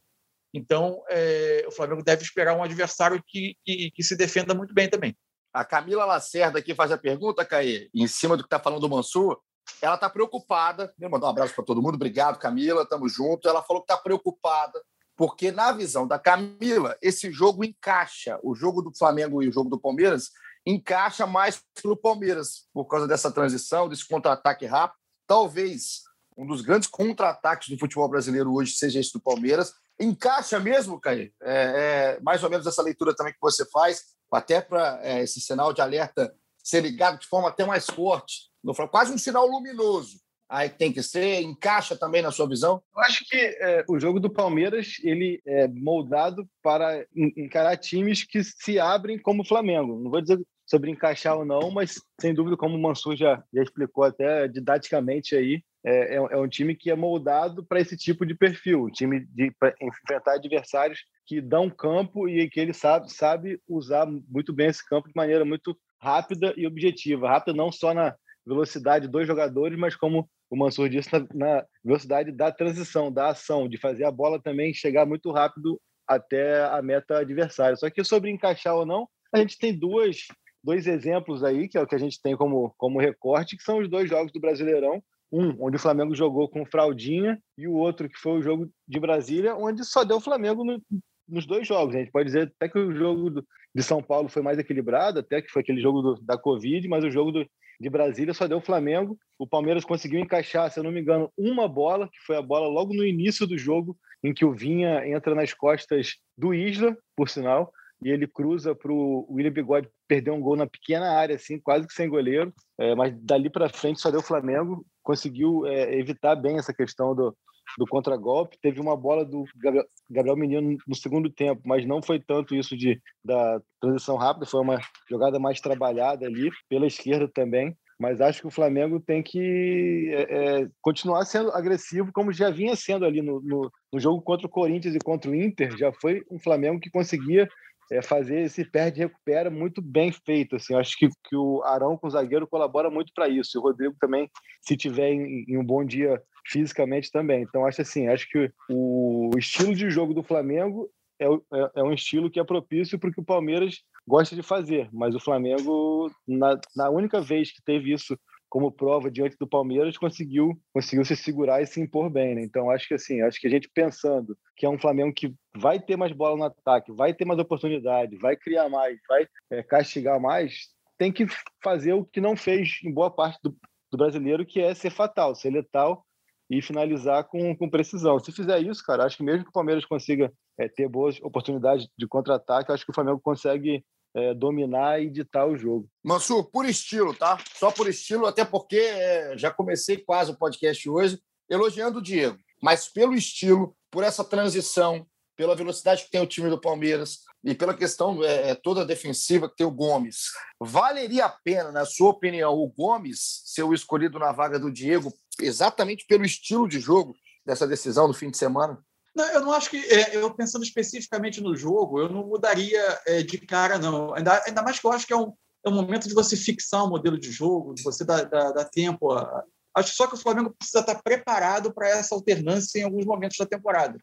Então, é, o Flamengo deve esperar um adversário que, que, que, se defenda muito bem também. A Camila Lacerda aqui faz a pergunta, Caí, em cima do que está falando do Mansur. Ela está preocupada. Vou mandar um abraço para todo mundo. Obrigado, Camila. Tamo junto. Ela falou que está preocupada porque, na visão da Camila, esse jogo encaixa. O jogo do Flamengo e o jogo do Palmeiras encaixa mais para o Palmeiras, por causa dessa transição, desse contra-ataque rápido talvez um dos grandes contra-ataques do futebol brasileiro hoje seja esse do Palmeiras. Encaixa mesmo, Caio? É, é, mais ou menos essa leitura também que você faz, até para é, esse sinal de alerta ser ligado de forma até mais forte. No, quase um sinal luminoso. Aí tem que ser, encaixa também na sua visão? Eu acho que é, o jogo do Palmeiras ele é moldado para encarar times que se abrem como o Flamengo. Não vou dizer sobre encaixar ou não, mas sem dúvida, como o Mansur já, já explicou até didaticamente aí, é, é, é um time que é moldado para esse tipo de perfil, um time de enfrentar adversários que dão campo e que ele sabe, sabe usar muito bem esse campo de maneira muito rápida e objetiva. Rápida não só na velocidade dos jogadores, mas como o Mansur disse, na, na velocidade da transição, da ação, de fazer a bola também chegar muito rápido até a meta adversária. Só que sobre encaixar ou não, a gente tem duas dois exemplos aí, que é o que a gente tem como, como recorte, que são os dois jogos do Brasileirão. Um, onde o Flamengo jogou com fraldinha, e o outro, que foi o jogo de Brasília, onde só deu o Flamengo no, nos dois jogos. A gente pode dizer até que o jogo do, de São Paulo foi mais equilibrado, até que foi aquele jogo do, da Covid, mas o jogo do, de Brasília só deu o Flamengo. O Palmeiras conseguiu encaixar, se eu não me engano, uma bola, que foi a bola logo no início do jogo, em que o Vinha entra nas costas do Isla, por sinal, e ele cruza para o William Bigode perder um gol na pequena área, assim, quase que sem goleiro, é, mas dali para frente só deu Flamengo, conseguiu é, evitar bem essa questão do, do contragolpe. Teve uma bola do Gabriel, Gabriel Menino no segundo tempo, mas não foi tanto isso de da transição rápida, foi uma jogada mais trabalhada ali, pela esquerda também. Mas acho que o Flamengo tem que é, é continuar sendo agressivo, como já vinha sendo ali no, no, no jogo contra o Corinthians e contra o Inter. Já foi um Flamengo que conseguia é fazer esse perde e recupera muito bem feito. Assim, acho que, que o Arão com o zagueiro colabora muito para isso. E o Rodrigo também, se tiver em, em, um bom dia fisicamente também. Então acho assim, acho que o estilo de jogo do Flamengo é, é, é um estilo que é propício para o que o Palmeiras gosta de fazer. Mas o Flamengo, na, na única vez que teve isso como prova diante do Palmeiras, conseguiu, conseguiu se segurar e se impor bem. Né? Então, acho que assim, acho que a gente pensando que é um Flamengo que vai ter mais bola no ataque, vai ter mais oportunidade, vai criar mais, vai é, castigar mais, tem que fazer o que não fez em boa parte do, do brasileiro, que é ser fatal, ser letal e finalizar com, com precisão. Se fizer isso, cara, acho que mesmo que o Palmeiras consiga é, ter boas oportunidades de contra-ataque, acho que o Flamengo consegue é, dominar e ditar o jogo. Mansur, por estilo, tá? Só por estilo, até porque é, já comecei quase o podcast hoje elogiando o Diego, mas pelo estilo, por essa transição, pela velocidade que tem o time do Palmeiras e pela questão é, é toda defensiva que tem o Gomes. Valeria a pena, na sua opinião, o Gomes ser o escolhido na vaga do Diego exatamente pelo estilo de jogo dessa decisão do fim de semana? Não, eu não acho que, é, eu pensando especificamente no jogo, eu não mudaria é, de cara, não. Ainda, ainda mais que eu acho que é um, é um momento de você fixar um modelo de jogo, de você dar, dar, dar tempo a, Acho só que o Flamengo precisa estar preparado para essa alternância em alguns momentos da temporada.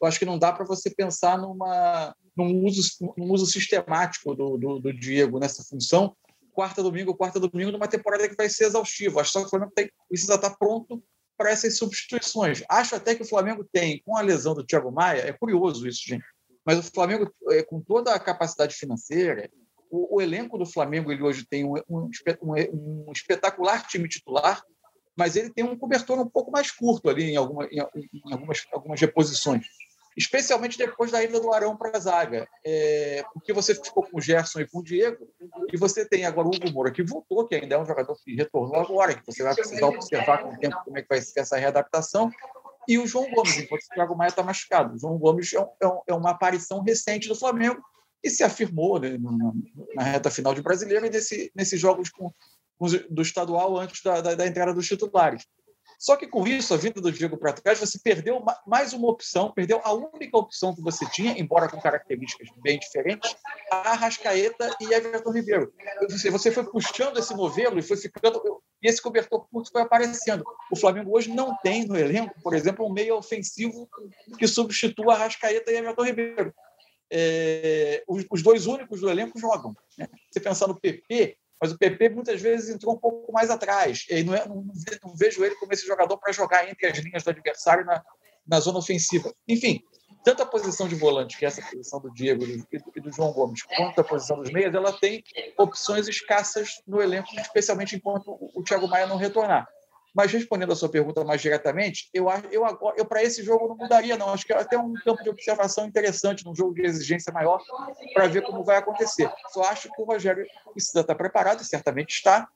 Eu acho que não dá para você pensar numa, num, uso, num uso sistemático do, do, do Diego nessa função, quarta domingo, quarta domingo, numa temporada que vai ser exaustiva. Acho só que o Flamengo tem, precisa estar pronto para essas substituições. Acho até que o Flamengo tem, com a lesão do Thiago Maia, é curioso isso, gente, mas o Flamengo, é, com toda a capacidade financeira, o, o elenco do Flamengo ele hoje tem um, um, um, espetacular time titular, mas ele tem um cobertor um pouco mais curto ali em, alguma, em, em algumas, algumas reposições especialmente depois da ida do Arão para a zaga. É, porque você ficou com o Gerson e com o Diego, e você tem agora o Hugo Moura, que voltou, que ainda é um jogador que retornou agora, que você vai precisar observar com o tempo como é que vai ser essa readaptação, e o João Gomes, enquanto o Thiago Maia está machucado. O João Gomes é, é, um, é, uma aparição recente do Flamengo e se afirmou né, na, reta final de brasileiro e nesse, nesses jogos com, com, do estadual antes da, da, da entrada dos titulares. Só que com isso, a vinda do Diego para trás, você perdeu mais uma opção, perdeu a única opção que você tinha, embora com características bem diferentes, a Arrascaeta e Everton Ribeiro. Você foi puxando esse novelo e foi ficando. E esse cobertor curto foi aparecendo. O Flamengo hoje não tem no elenco, por exemplo, um meio ofensivo que substitua a Arrascaeta e Everton Ribeiro. É, os, os, dois únicos do elenco jogam. Né? Você pensar no PP, mas o PP muitas vezes entrou um pouco mais atrás. E não, é, não, vejo ele como esse jogador para jogar entre as linhas do adversário na, na zona ofensiva. Enfim, tanto a posição de volante, que é essa posição do Diego e do João Gomes, quanto a posição dos meias, ela tem opções escassas no elenco, especialmente enquanto o Thiago Maia não retornar. Mas respondendo a sua pergunta mais diretamente, eu, eu, eu para esse jogo não mudaria, não. Acho que é até um campo de observação interessante, num jogo de exigência maior, para ver como vai acontecer. Só acho que o Rogério precisa estar preparado, e certamente está,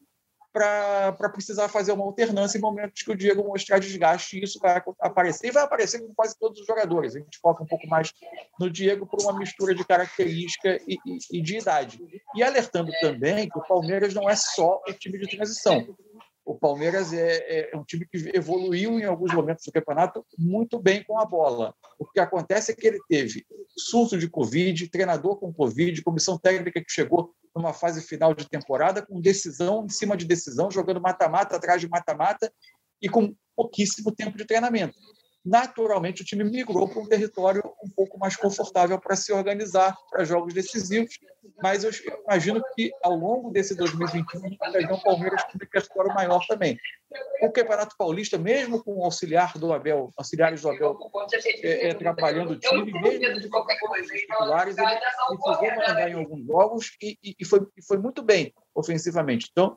para precisar fazer uma alternância em momentos que o Diego mostrar desgaste, e isso vai aparecer, e vai aparecer com quase todos os jogadores. A gente foca um pouco mais no Diego por uma mistura de característica e, e, e de idade. E alertando também que o Palmeiras não é só o time de transição o Palmeiras é, é, um time que evoluiu em alguns momentos do campeonato muito bem com a bola. O que acontece é que ele teve surto de Covid, treinador com Covid, comissão técnica que chegou numa fase final de temporada com decisão em cima de decisão, jogando mata-mata atrás de mata-mata e com pouquíssimo tempo de treinamento naturalmente o time migrou para um território um pouco mais confortável para se organizar para jogos decisivos. Mas eu imagino que ao longo desse 2021 vai ter um Palmeiras com um repertório maior também. O Campeonato Paulista, mesmo com o auxiliar do Abel, auxiliares do Abel é, é, trabalhando o time, mesmo de titulares, ele, a mandar em alguns jogos e, e, e, foi, e foi muito bem ofensivamente. Então,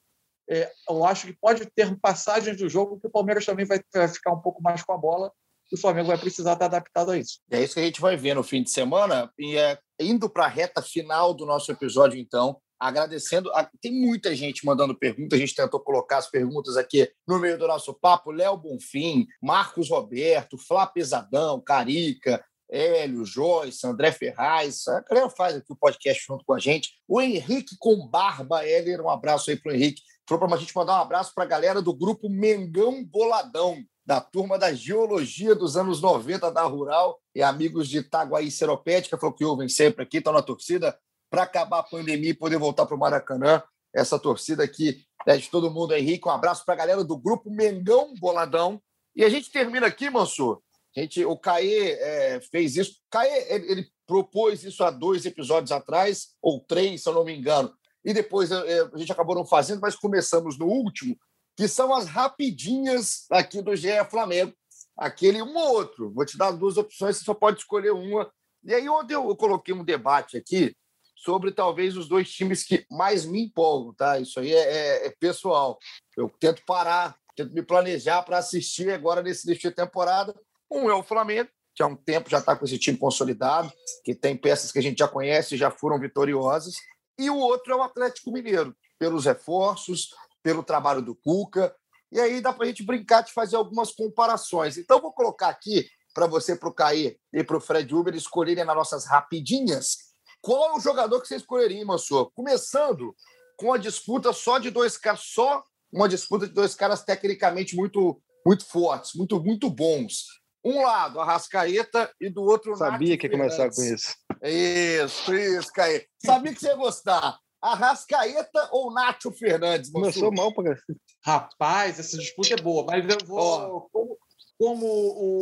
é, eu acho que pode ter passagens do jogo que o Palmeiras também vai, vai ficar um pouco mais com a bola o Flamengo vai precisar estar adaptado a isso. É isso que a gente vai ver no fim de semana. E é, indo para a reta final do nosso episódio, então, agradecendo. A, tem muita gente mandando perguntas, a gente tentou colocar as perguntas aqui no meio do nosso papo. Léo Bonfim, Marcos Roberto, Flá Pesadão, Carica, Hélio, Joyce, André Ferraz. A galera faz aqui o podcast junto com a gente. O Henrique com Barba Heller, um abraço aí para o Henrique. Falou para a gente mandar um abraço para a galera do grupo Mengão Boladão da turma da geologia dos anos 90 da Rural e amigos de Itaguaí Seropédica, falou que ouvem sempre aqui, estão na torcida para acabar a pandemia e poder voltar para o Maracanã. Essa torcida aqui é de todo mundo, Henrique. Um abraço para a galera do grupo Mengão Boladão. E a gente termina aqui, Mansur. A gente, o Caê é, fez isso. Caê, ele, ele, propôs isso há dois episódios atrás, ou três, se eu não me engano. E depois é, a gente acabou não fazendo, mas começamos no último que são as rapidinhas aqui do GE Flamengo. Aquele um ou outro. Vou te dar duas opções, você só pode escolher uma. E aí, ontem eu coloquei um debate aqui sobre talvez os dois times que mais me empolgam, tá? Isso aí é, é, é pessoal. Eu tento parar, tento me planejar para assistir agora nesse início de temporada. Um é o Flamengo, que há um tempo já está com esse time consolidado, que tem peças que a gente já conhece, já foram vitoriosas. E o outro é o Atlético Mineiro, pelos reforços, pelo trabalho do Cuca. E aí dá para a gente brincar de fazer algumas comparações. Então, vou colocar aqui para você, para o Caí e para o Fred Uber escolherem nas nossas rapidinhas qual é o jogador que você escolheria, Mansur? Começando com a disputa só de dois caras, só uma disputa de dois caras tecnicamente muito, muito fortes, muito, muito bons. Um lado, a Rascaeta, e do outro, Sabia que ia começar com isso. Isso, isso, Caí. Sabia que você ia gostar. Arrascaeta ou Nacho Fernandes? Começou mal para Rapaz, essa disputa é boa, mas eu vou. Oh. Como, como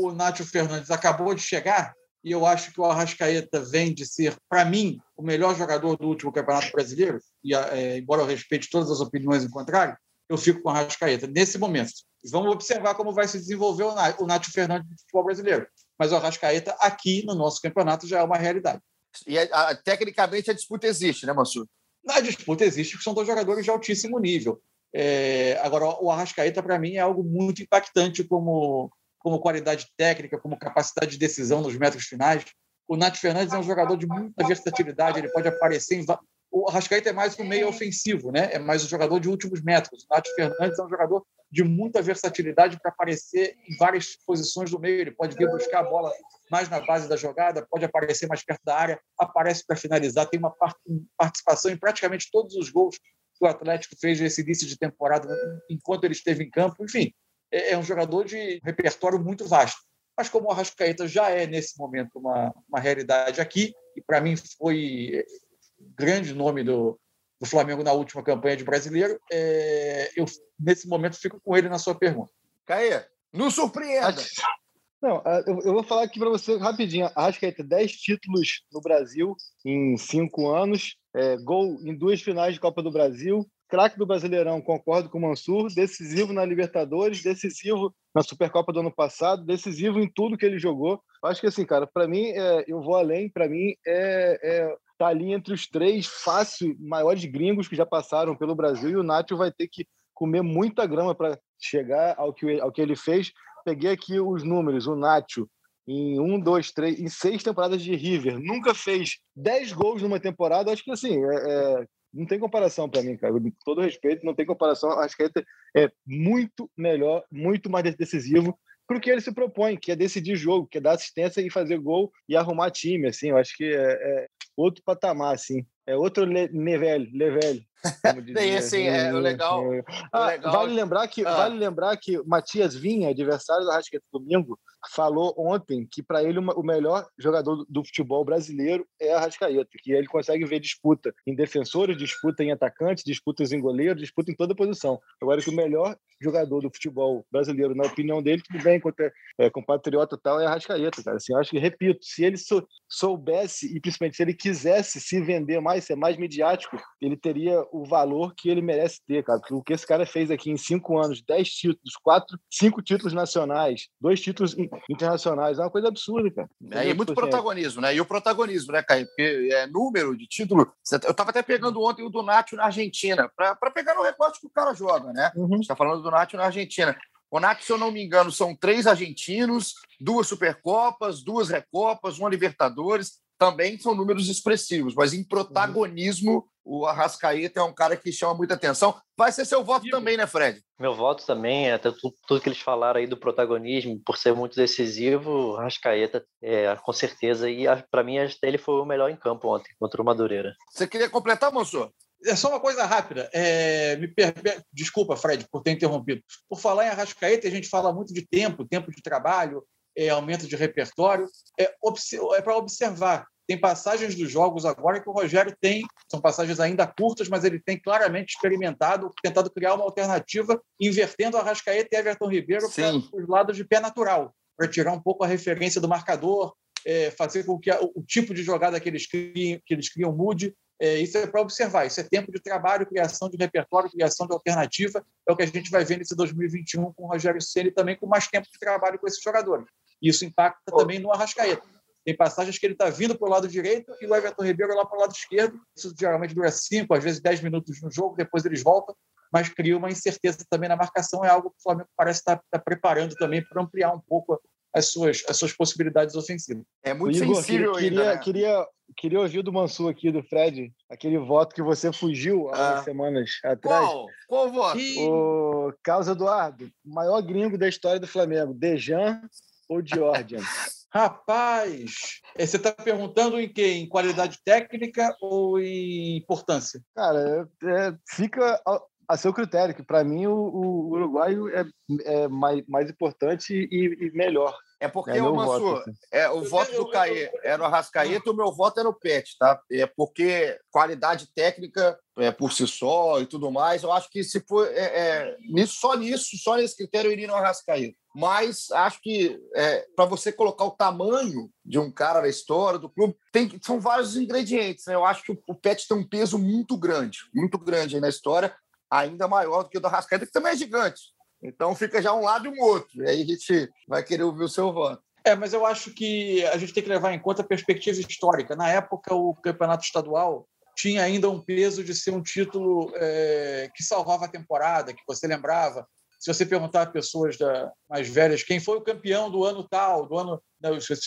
o Nacho Fernandes acabou de chegar, e eu acho que o Arrascaeta vem de ser, para mim, o melhor jogador do último Campeonato Brasileiro, e é, embora eu respeite todas as opiniões em contrário, eu fico com o Arrascaeta nesse momento. Vamos observar como vai se desenvolver o Nacho Fernandes do futebol brasileiro. Mas o Arrascaeta, aqui no nosso campeonato, já é uma realidade. E a, a, tecnicamente a disputa existe, né, Mansur? A disputa existe, porque são dois jogadores de altíssimo nível. É, agora, o Arrascaeta, para mim, é algo muito impactante como, como qualidade técnica, como capacidade de decisão nos metros finais. O Nath Fernandes é um jogador de muita versatilidade, ele pode aparecer em. O Arrascaeta é mais um meio ofensivo, né? é mais um jogador de últimos metros. O Nath Fernandes é um jogador de muita versatilidade para aparecer em várias posições do meio. Ele pode vir buscar a bola mais na base da jogada, pode aparecer mais perto da área, aparece para finalizar, tem uma participação em praticamente todos os gols que o Atlético fez nesse início de temporada, enquanto ele esteve em campo. Enfim, é, é um jogador de repertório muito vasto. Mas como o Arrascaeta já é, nesse momento, uma, uma realidade aqui, e para mim foi grande nome do, do Flamengo na última campanha de brasileiro, é, eu, nesse momento, fico com ele na sua pergunta. Caê, nos surpreenda! [laughs] Não, eu vou falar aqui para você rapidinho. Arrascaeta, 10 títulos no Brasil em cinco anos, é, gol em duas finais de Copa do Brasil, craque do Brasileirão, concordo com o Mansur, decisivo na Libertadores, decisivo na Supercopa do ano passado, decisivo em tudo que ele jogou. Acho que assim, cara, para mim, é, eu vou além, para mim é, é tá ali entre os três fácil maiores gringos que já passaram pelo Brasil e o Nacho vai ter que comer muita grama para chegar ao que, ao que ele fez. Peguei aqui os números, o Nacho em um, dois, três, em seis temporadas de River, nunca fez dez gols numa temporada. Acho que assim, é, é, não tem comparação para mim, cara. Com todo respeito, não tem comparação. Acho que é muito melhor, muito mais decisivo para o que ele se propõe, que é decidir jogo, que é dar assistência e fazer gol e arrumar time. Assim, eu acho que é, é outro patamar, assim. É outro level, level. [laughs] Assim, é legal. Ah, legal. Vale lembrar que ah. vale lembrar que Matias Vinha, adversário do Arrascaeta domingo, falou ontem que para ele o melhor jogador do futebol brasileiro é a Rascaeta, que ele consegue ver disputa em defensores, disputa em atacantes, disputas em goleiro, disputa em toda posição. Agora que o melhor jogador do futebol brasileiro, na opinião dele, tudo bem, contra, é, compatriota e tal, é a Rascaeta, cara. Assim, eu acho que, repito, se ele sou, soubesse e principalmente se ele quisesse se vender mais, ser mais midiático, ele teria o valor que ele merece ter, cara. Porque o que esse cara fez aqui em cinco anos, dez títulos, quatro, cinco títulos nacionais, dois títulos internacionais. É uma coisa absurda, cara. É, e muito protagonismo, né? E o protagonismo, né, Caio? Porque é número de título. Eu estava até pegando ontem o do Nacho na Argentina, para pegar no recorte que o cara joga, né? Uhum. Você está falando do Nacho na Argentina. O Nacho, se eu não me engano, são três argentinos, duas Supercopas, duas Recopas, uma Libertadores. Também são números expressivos, mas em protagonismo o Arrascaeta é um cara que chama muita atenção. Vai ser seu voto também, né, Fred? Meu voto também, é tudo, tudo, que eles falaram aí do protagonismo, por ser muito decisivo, Arrascaeta, é, com certeza. E para mim, ele foi o melhor em campo ontem, contra o Madureira. Você queria completar, moço? É só uma coisa rápida. É, me per... Desculpa, Fred, por ter interrompido. Por falar em Arrascaeta, a gente fala muito de tempo, tempo de trabalho, é, aumento de repertório. É, é para observar tem passagens dos jogos agora que o Rogério tem, são passagens ainda curtas, mas ele tem claramente experimentado, tentado criar uma alternativa, invertendo a Rascaeta e Everton Ribeiro para os lados de pé natural, para tirar um pouco a referência do marcador, é, fazer com que a, o, tipo de jogada que eles criam, que eles criam mude. É, isso é para observar, isso é tempo de trabalho, criação de repertório, criação de alternativa. É o que a gente vai ver nesse 2021 com o Rogério Ceni também com mais tempo de trabalho com esses jogadores. Isso impacta também no Arrascaeta tem passagens que ele está vindo para o lado direito e o Everton Ribeiro lá para o lado esquerdo. Isso geralmente dura 5, às vezes 10 minutos no jogo, depois eles voltam, mas cria uma incerteza também na marcação. É algo que o Flamengo parece estar tá, tá preparando também para ampliar um pouco as suas, as suas possibilidades ofensivas. É muito Igor, sensível queria, ainda, né? queria, queria ouvir do Mansur aqui, do Fred, aquele voto que você fugiu há ah. semanas atrás. Qual? Qual voto? O Carlos Eduardo, maior gringo da história do Flamengo, Dejan ou Georgian? Rapaz, eh, você está perguntando em quê? Em qualidade técnica ou em importância? Cara, é, fica a, a, seu critério, que para mim o, o uruguaio é, é mais, mais importante e, e melhor. É porque é, o Mansur, voto, assim. é, o voto do Caê era o Arrascaeta, o meu voto era o Pet, tá? É porque qualidade técnica, é, por si só e tudo mais. Eu acho que se for é, é, nisso, só nisso, só nesse critério, eu iria no Arrascaeta. Mas acho que é, para você colocar o tamanho de um cara na história do clube, tem, são vários ingredientes. Né? Eu acho que o, o Pet tem um peso muito grande, muito grande na história, ainda maior do que o do Arrascaeta, que também é gigante. Então fica já um lado e um outro. E aí a gente vai querer ouvir o seu voto. É, mas eu acho que a gente tem que levar em conta a perspectiva histórica. Na época, o campeonato estadual tinha ainda um peso de ser um título é, que salvava a temporada, que você lembrava. Se você perguntar a pessoas da, mais velhas quem foi o campeão do ano tal, do ano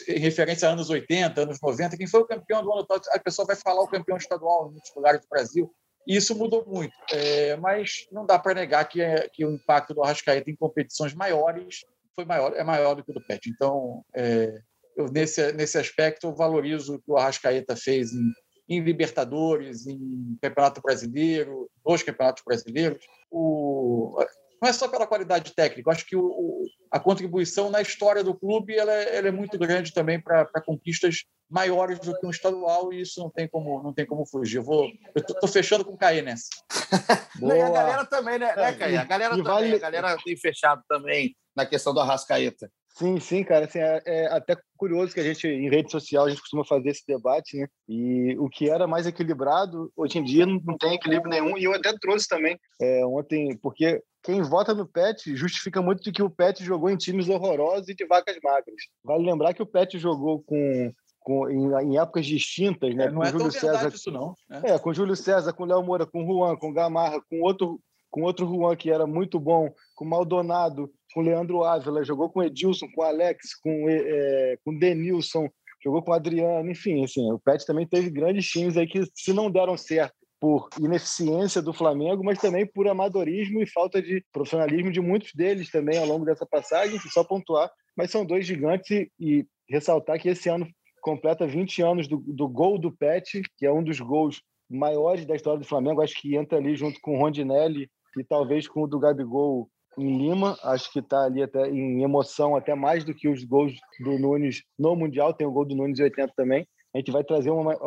em referência a anos 80, anos 90, quem foi o campeão do ano tal, a pessoa vai falar o campeão estadual em muitos lugares do Brasil. Isso mudou muito. É, mas não dá para negar que, é, que o impacto do Arrascaeta em competições maiores foi maior, é maior do que o do Pet. Então, é, eu, nesse, nesse aspecto, eu valorizo o que o Arrascaeta fez em, em Libertadores, em Campeonato Brasileiro, nos Campeonatos Brasileiros. O, não é só pela qualidade técnica, eu acho que o, a contribuição na história do clube ela é, ela é muito grande também para conquistas maiores do que um estadual e isso não tem como, não tem como fugir. Eu vou, tô fechando com o Caí nessa. [laughs] e a galera também, né, né Caí? A galera também, vale... a galera tem fechado também na questão do Arrascaeta. Sim, sim, cara. Assim, é, é, até curioso que a gente, em rede social, a gente costuma fazer esse debate, né? E o que era mais equilibrado, hoje em dia não, não tem equilíbrio nenhum. E eu até trouxe também é, ontem, porque quem vota no Pet justifica muito de que o Pet jogou em times horrorosos e de vacas magras. Vale lembrar que o Pet jogou com com, em, em, épocas distintas, né? É, com é Júlio César, isso não. É. é, com Júlio César, com Léo Moura, com Juan, com Gamarra, com outro com outro Juan que era muito bom, com Maldonado, com Leandro Ávila, jogou com Edilson, com Alex, com, é, com Denilson, jogou com Adriano, enfim, assim, o Pet também teve grandes times aí que se não deram certo por ineficiência do Flamengo, mas também por amadorismo e falta de profissionalismo de muitos deles também ao longo dessa passagem, só pontuar, mas são dois gigantes e, e ressaltar que esse ano completa 20 anos do, do gol do Pet, que é um dos gols maiores da história do Flamengo, acho que entra ali junto com o Rondinelli e talvez com o do Gabigol em Lima, acho que está ali até em emoção, até mais do que os gols do Nunes no Mundial, tem o gol do Nunes em 80 também. A gente vai trazer uma,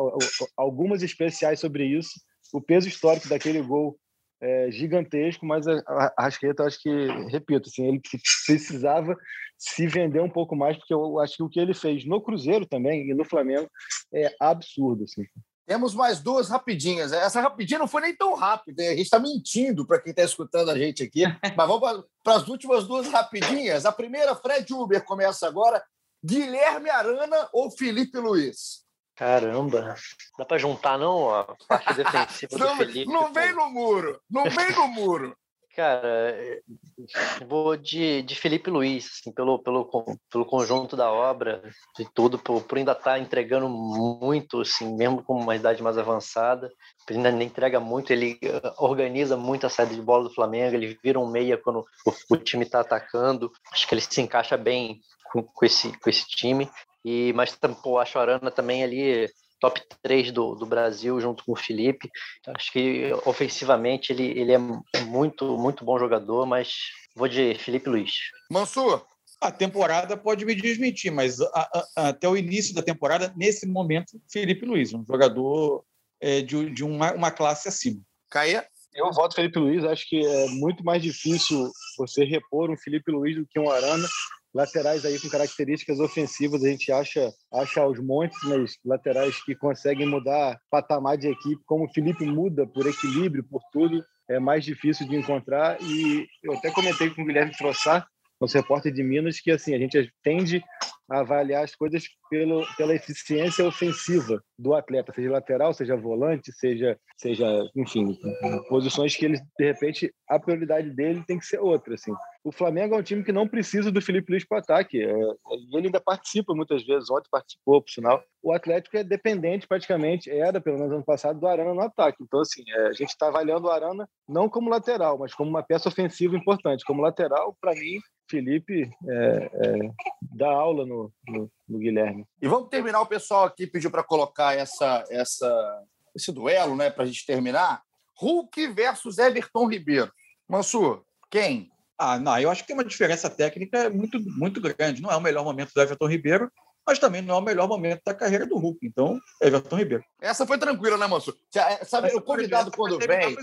algumas especiais sobre isso. O peso histórico daquele gol é gigantesco, mas a Rasqueta, acho que, repito, assim, ele precisava se vender um pouco mais, porque eu acho que o que ele fez no Cruzeiro também e no Flamengo é absurdo. Assim. Temos mais duas rapidinhas. Essa rapidinha não foi nem tão rápida. A gente está mentindo para quem está escutando a gente aqui. Mas vamos para as últimas duas rapidinhas. A primeira, Fred Uber, começa agora. Guilherme Arana ou Felipe Luiz? Caramba, dá para juntar não a parte defensiva não, do Felipe? Não vem no muro, não vem no muro. Cara, vou de, de Felipe Luiz, assim, pelo, pelo, pelo conjunto da obra, de tudo, por, por ainda estar tá entregando muito, assim, mesmo com uma idade mais avançada, ele ainda entrega muito, ele eh, organiza muito a saída de bola do Flamengo, ele vira um meia quando o, o time está atacando, acho que ele se encaixa bem com, com, esse, com esse time, e, mas pô, acho a Arana também ali top 3 do, do Brasil junto com o Felipe. Acho que ofensivamente ele, ele é muito, muito bom jogador, mas vou de Felipe Luiz. Mansur. A temporada pode me desmentir, mas a, a, até o início da temporada, nesse momento, Felipe Luiz, um jogador é, de, de uma, uma classe acima. Caia? Eu voto Felipe Luiz, acho que é muito mais difícil você repor um Felipe Luiz do que um Arana laterais aí com características ofensivas, a gente acha, acha aos montes, mas laterais que conseguem mudar patamar de equipe, como o Felipe muda por equilíbrio, por tudo, é mais difícil de encontrar. E eu até comentei com o Guilherme Trossar, nosso repórter de Minas, que assim a gente tende a avaliar as coisas pelo, pela eficiência ofensiva do atleta, seja lateral, seja volante, seja, seja enfim, posições que ele, de repente, a prioridade dele tem que ser outra. Assim. O Flamengo é um time que não precisa do Felipe Luiz para ataque. É, ele ainda participa muitas vezes, ontem participou, por sinal. O Atlético é dependente, praticamente, era, pelo menos ano passado, do Arana no ataque. Então, assim, é, a gente está avaliando o Arana não como lateral, mas como uma peça ofensiva importante. Como lateral, para mim, Felipe é, é, dá aula no, no, no, Guilherme. E vamos terminar. O pessoal aqui pediu para colocar essa, essa, esse duelo, né, para a gente terminar. Hulk versus Everton Ribeiro. Mansur, quem? Ah, não, eu acho que tem uma diferença técnica muito, muito grande. Não é o melhor momento do Everton Ribeiro, mas também não é o melhor momento da carreira do Hulk. Então, Everton Ribeiro. Essa foi tranquila, né, Mansur? É, sabe, o convidado quando vem.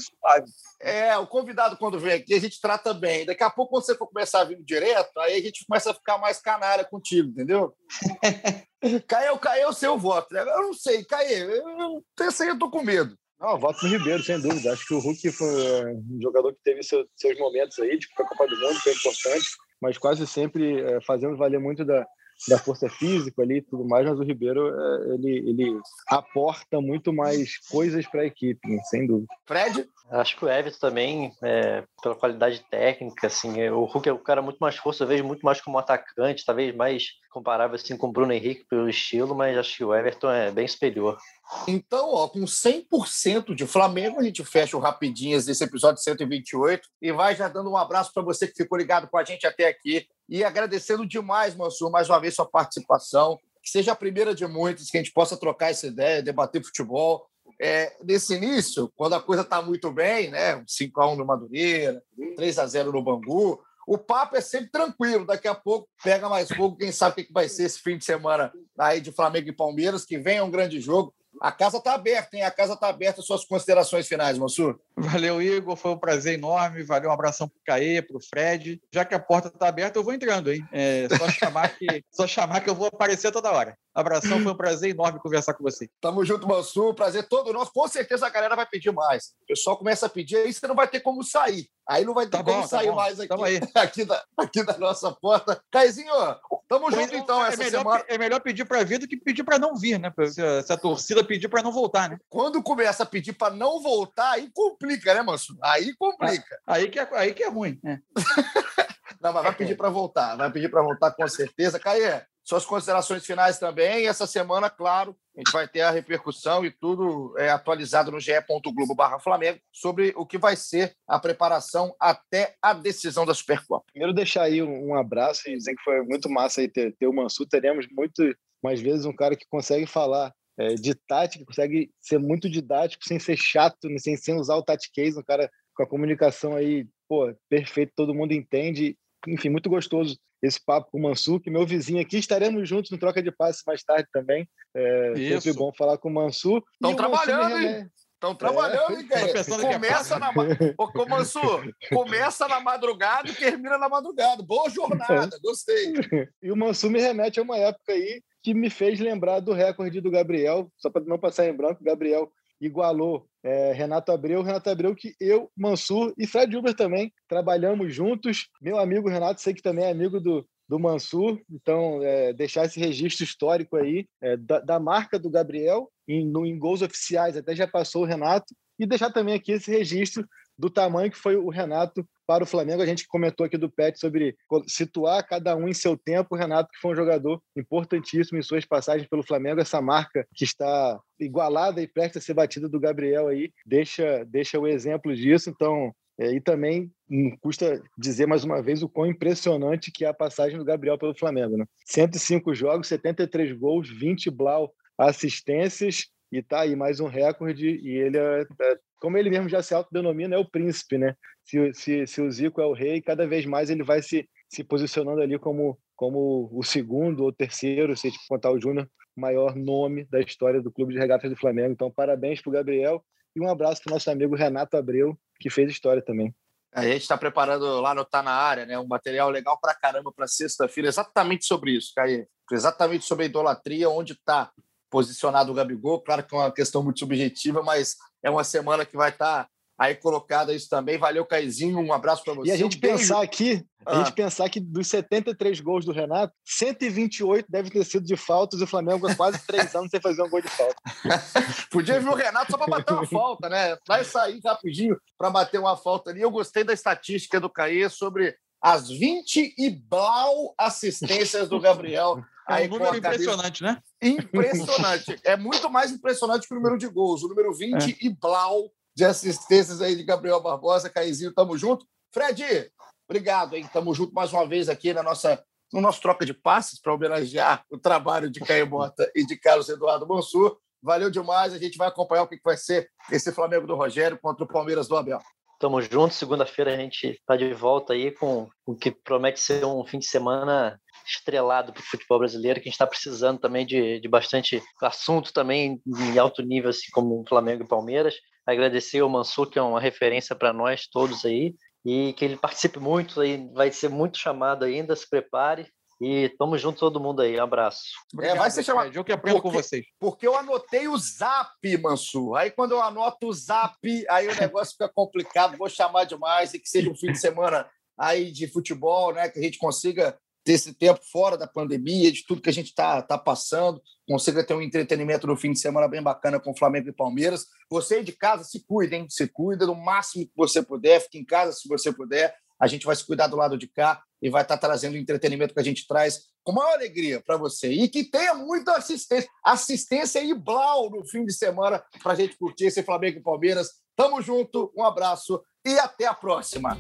É, o convidado quando vem aqui, a gente trata bem. Daqui a pouco, quando você for começar a vir direto, aí a gente começa a ficar mais canalha contigo, entendeu? [laughs] Caio, Caio, o seu voto. Né? Eu não sei, Caio, eu, eu, eu tô com medo. Não, voto no Ribeiro, sem dúvida. Acho que o Hulk foi um jogador que teve seus, seus momentos aí, tipo a Copa do Mundo, é importante, mas quase sempre é, fazendo valer muito da, da força física ali e tudo mais, mas o Ribeiro é, ele, ele aporta muito mais coisas para a equipe, sem dúvida. Fred? Acho que o Everton também, é, pela qualidade técnica, assim, é, o Hulk é um cara muito mais força, eu vejo muito mais como atacante, talvez mais comparável assim com o Bruno Henrique pelo estilo, mas acho que o Everton é bem superior. Então, ó, com 100% de Flamengo, a gente fecha o Rapidinhas desse episódio 128 e vai já dando um abraço para você que ficou ligado com a gente até aqui e agradecendo demais, Mansur, mais uma vez sua participação. Que seja a primeira de muitas, que a gente possa trocar essa ideia, debater futebol. É, nesse início, quando a coisa está muito bem, né? 5x1 no Madureira, 3x0 no Bangu, o papo é sempre tranquilo. Daqui a pouco pega mais fogo. Quem sabe o que vai ser esse fim de semana aí de Flamengo e Palmeiras, que vem um grande jogo. A casa está aberta, hein? A casa está aberta. Suas considerações finais, Mansur. Valeu, Igor. Foi um prazer enorme. Valeu, um abração para o Caê, para o Fred. Já que a porta está aberta, eu vou entrando, hein? É só chamar que, [laughs] só chamar que eu vou aparecer toda hora. Abração, foi um prazer enorme conversar com você. Tamo junto, Mansur. Prazer todo nosso. Com certeza a galera vai pedir mais. O pessoal começa a pedir, aí você não vai ter como sair. Aí não vai ter tá como bom, tá sair tá mais aqui, [laughs] aqui, da, aqui da nossa porta. Caizinho, tamo pois junto então é essa melhor, semana. É melhor pedir para vir do que pedir para não vir, né? Se a, se a torcida pedir para não voltar, né? Quando começa a pedir para não voltar, aí complica, né, Mansur? Aí complica. Aí que é, aí que é ruim. É. [laughs] não, mas vai pedir para voltar. Vai pedir para voltar com certeza. Caê, suas considerações finais também. E essa semana, claro, a gente vai ter a repercussão e tudo é, atualizado no ge.globo barra Flamengo sobre o que vai ser a preparação até a decisão da Supercopa. Primeiro deixar aí um abraço e dizer que foi muito massa aí ter, ter o Mansur. Teremos muito mais vezes um cara que consegue falar é, de tática, consegue ser muito didático sem ser chato, sem, sem usar o tatiquês, um cara com a comunicação aí, pô, perfeito, todo mundo entende. Enfim, muito gostoso esse papo com o Mansur, que meu vizinho aqui. Estaremos juntos no Troca de Passes mais tarde também. É Isso. sempre bom falar com o Mansur. Estão trabalhando, hein? Estão trabalhando, hein, cara? Começa na Ô, Mansur, começa na madrugada e termina na madrugada. Boa jornada, gostei. [laughs] E o Mansur me remete a uma época aí que me fez lembrar do recorde do Gabriel, só para não passar em branco, Gabriel igualou é, Renato Abreu. Renato Abreu, que eu, Mansur e Fred Uber também trabalhamos juntos. Meu amigo Renato, sei que também é amigo do, do Mansur, então é, deixar esse registro histórico aí é, da, da, marca do Gabriel em, no, em gols oficiais, até já passou o Renato, e deixar também aqui esse registro do tamanho que foi o Renato para o Flamengo. A gente comentou aqui do Pet sobre situar cada um em seu tempo. O Renato, que foi um jogador importantíssimo em suas passagens pelo Flamengo, essa marca que está igualada e presta a ser batida do Gabriel aí, deixa, deixa o exemplo disso. Então, é, e também não custa dizer mais uma vez o quão impressionante que é a passagem do Gabriel pelo Flamengo. Né? 105 jogos, 73 gols, 20 blau assistências e tá aí mais um recorde e ele é, é como ele mesmo já se autodenomina, é o príncipe, né? Se, se, se o Zico é o rei, cada vez mais ele vai se, se posicionando ali como, como o segundo ou terceiro, se a gente contar o Júnior, maior nome da história do Clube de Regatas do Flamengo. Então, parabéns para o Gabriel e um abraço para o nosso amigo Renato Abreu, que fez história também. A gente está preparando lá no Tá na Área, né? Um material legal para caramba para sexta-feira, exatamente sobre isso, Caí. Exatamente sobre a idolatria, onde está posicionado o Gabigol. Claro que é uma questão muito subjetiva, mas é uma semana que vai estar tá aí colocada isso também. Valeu, Caizinho, um abraço para você. E a gente um pensar aqui, a gente ah. pensar que dos 73 gols do Renato, 128 deve ter sido de faltas e o Flamengo há quase três anos sem fazer um gol de falta. [laughs] Podia ver o Renato só para bater uma falta, né? Vai sair rapidinho para bater uma falta ali. Eu gostei da estatística do Caê sobre as 20 e blau assistências do Gabriel. É um número impressionante, né? Impressionante. [laughs] É muito mais impressionante que o número de gols. O número 20 é. e blau de assistências aí de Gabriel Barbosa. Caizinho, tamo junto. Fred, obrigado, hein? Tamo junto mais uma vez aqui na nossa, no nosso troca de passes para homenagear o trabalho de Caio Mota e de Carlos Eduardo Mansur. Valeu demais. A gente vai acompanhar o que vai ser esse Flamengo do Rogério contra o Palmeiras do Abel. Tamo junto. Segunda-feira a gente está de volta aí com o que promete ser um fim de semana estrelado para o futebol brasileiro, que a gente está precisando também de, de bastante assunto também em alto nível, assim como Flamengo e Palmeiras. Agradecer ao Mansur, que é uma referência para nós todos aí, e que ele participe muito aí, vai ser muito chamado ainda, se prepare. E tamo junto todo mundo aí. abraço. Obrigado, é, vai ser chamado. Eu que aprendo porque, com vocês. Porque eu anotei o zap, Mansur. Aí quando eu anoto o zap, aí o negócio fica complicado. Vou chamar demais e que seja um fim de semana aí de futebol, né? Que a gente consiga ter esse tempo fora da pandemia, de tudo que a gente está tá passando, consiga ter um entretenimento no fim de semana bem bacana com Flamengo e Palmeiras. Você aí de casa, se cuida, hein? Se cuida do máximo que você puder, fique em casa se você puder. A gente vai se cuidar do lado de cá e vai estar tá trazendo o entretenimento que a gente traz com maior alegria para você. E que tenha muita assistência. Assistência e blau no fim de semana para a gente curtir esse Flamengo e Palmeiras. Tamo junto, um abraço e até a próxima.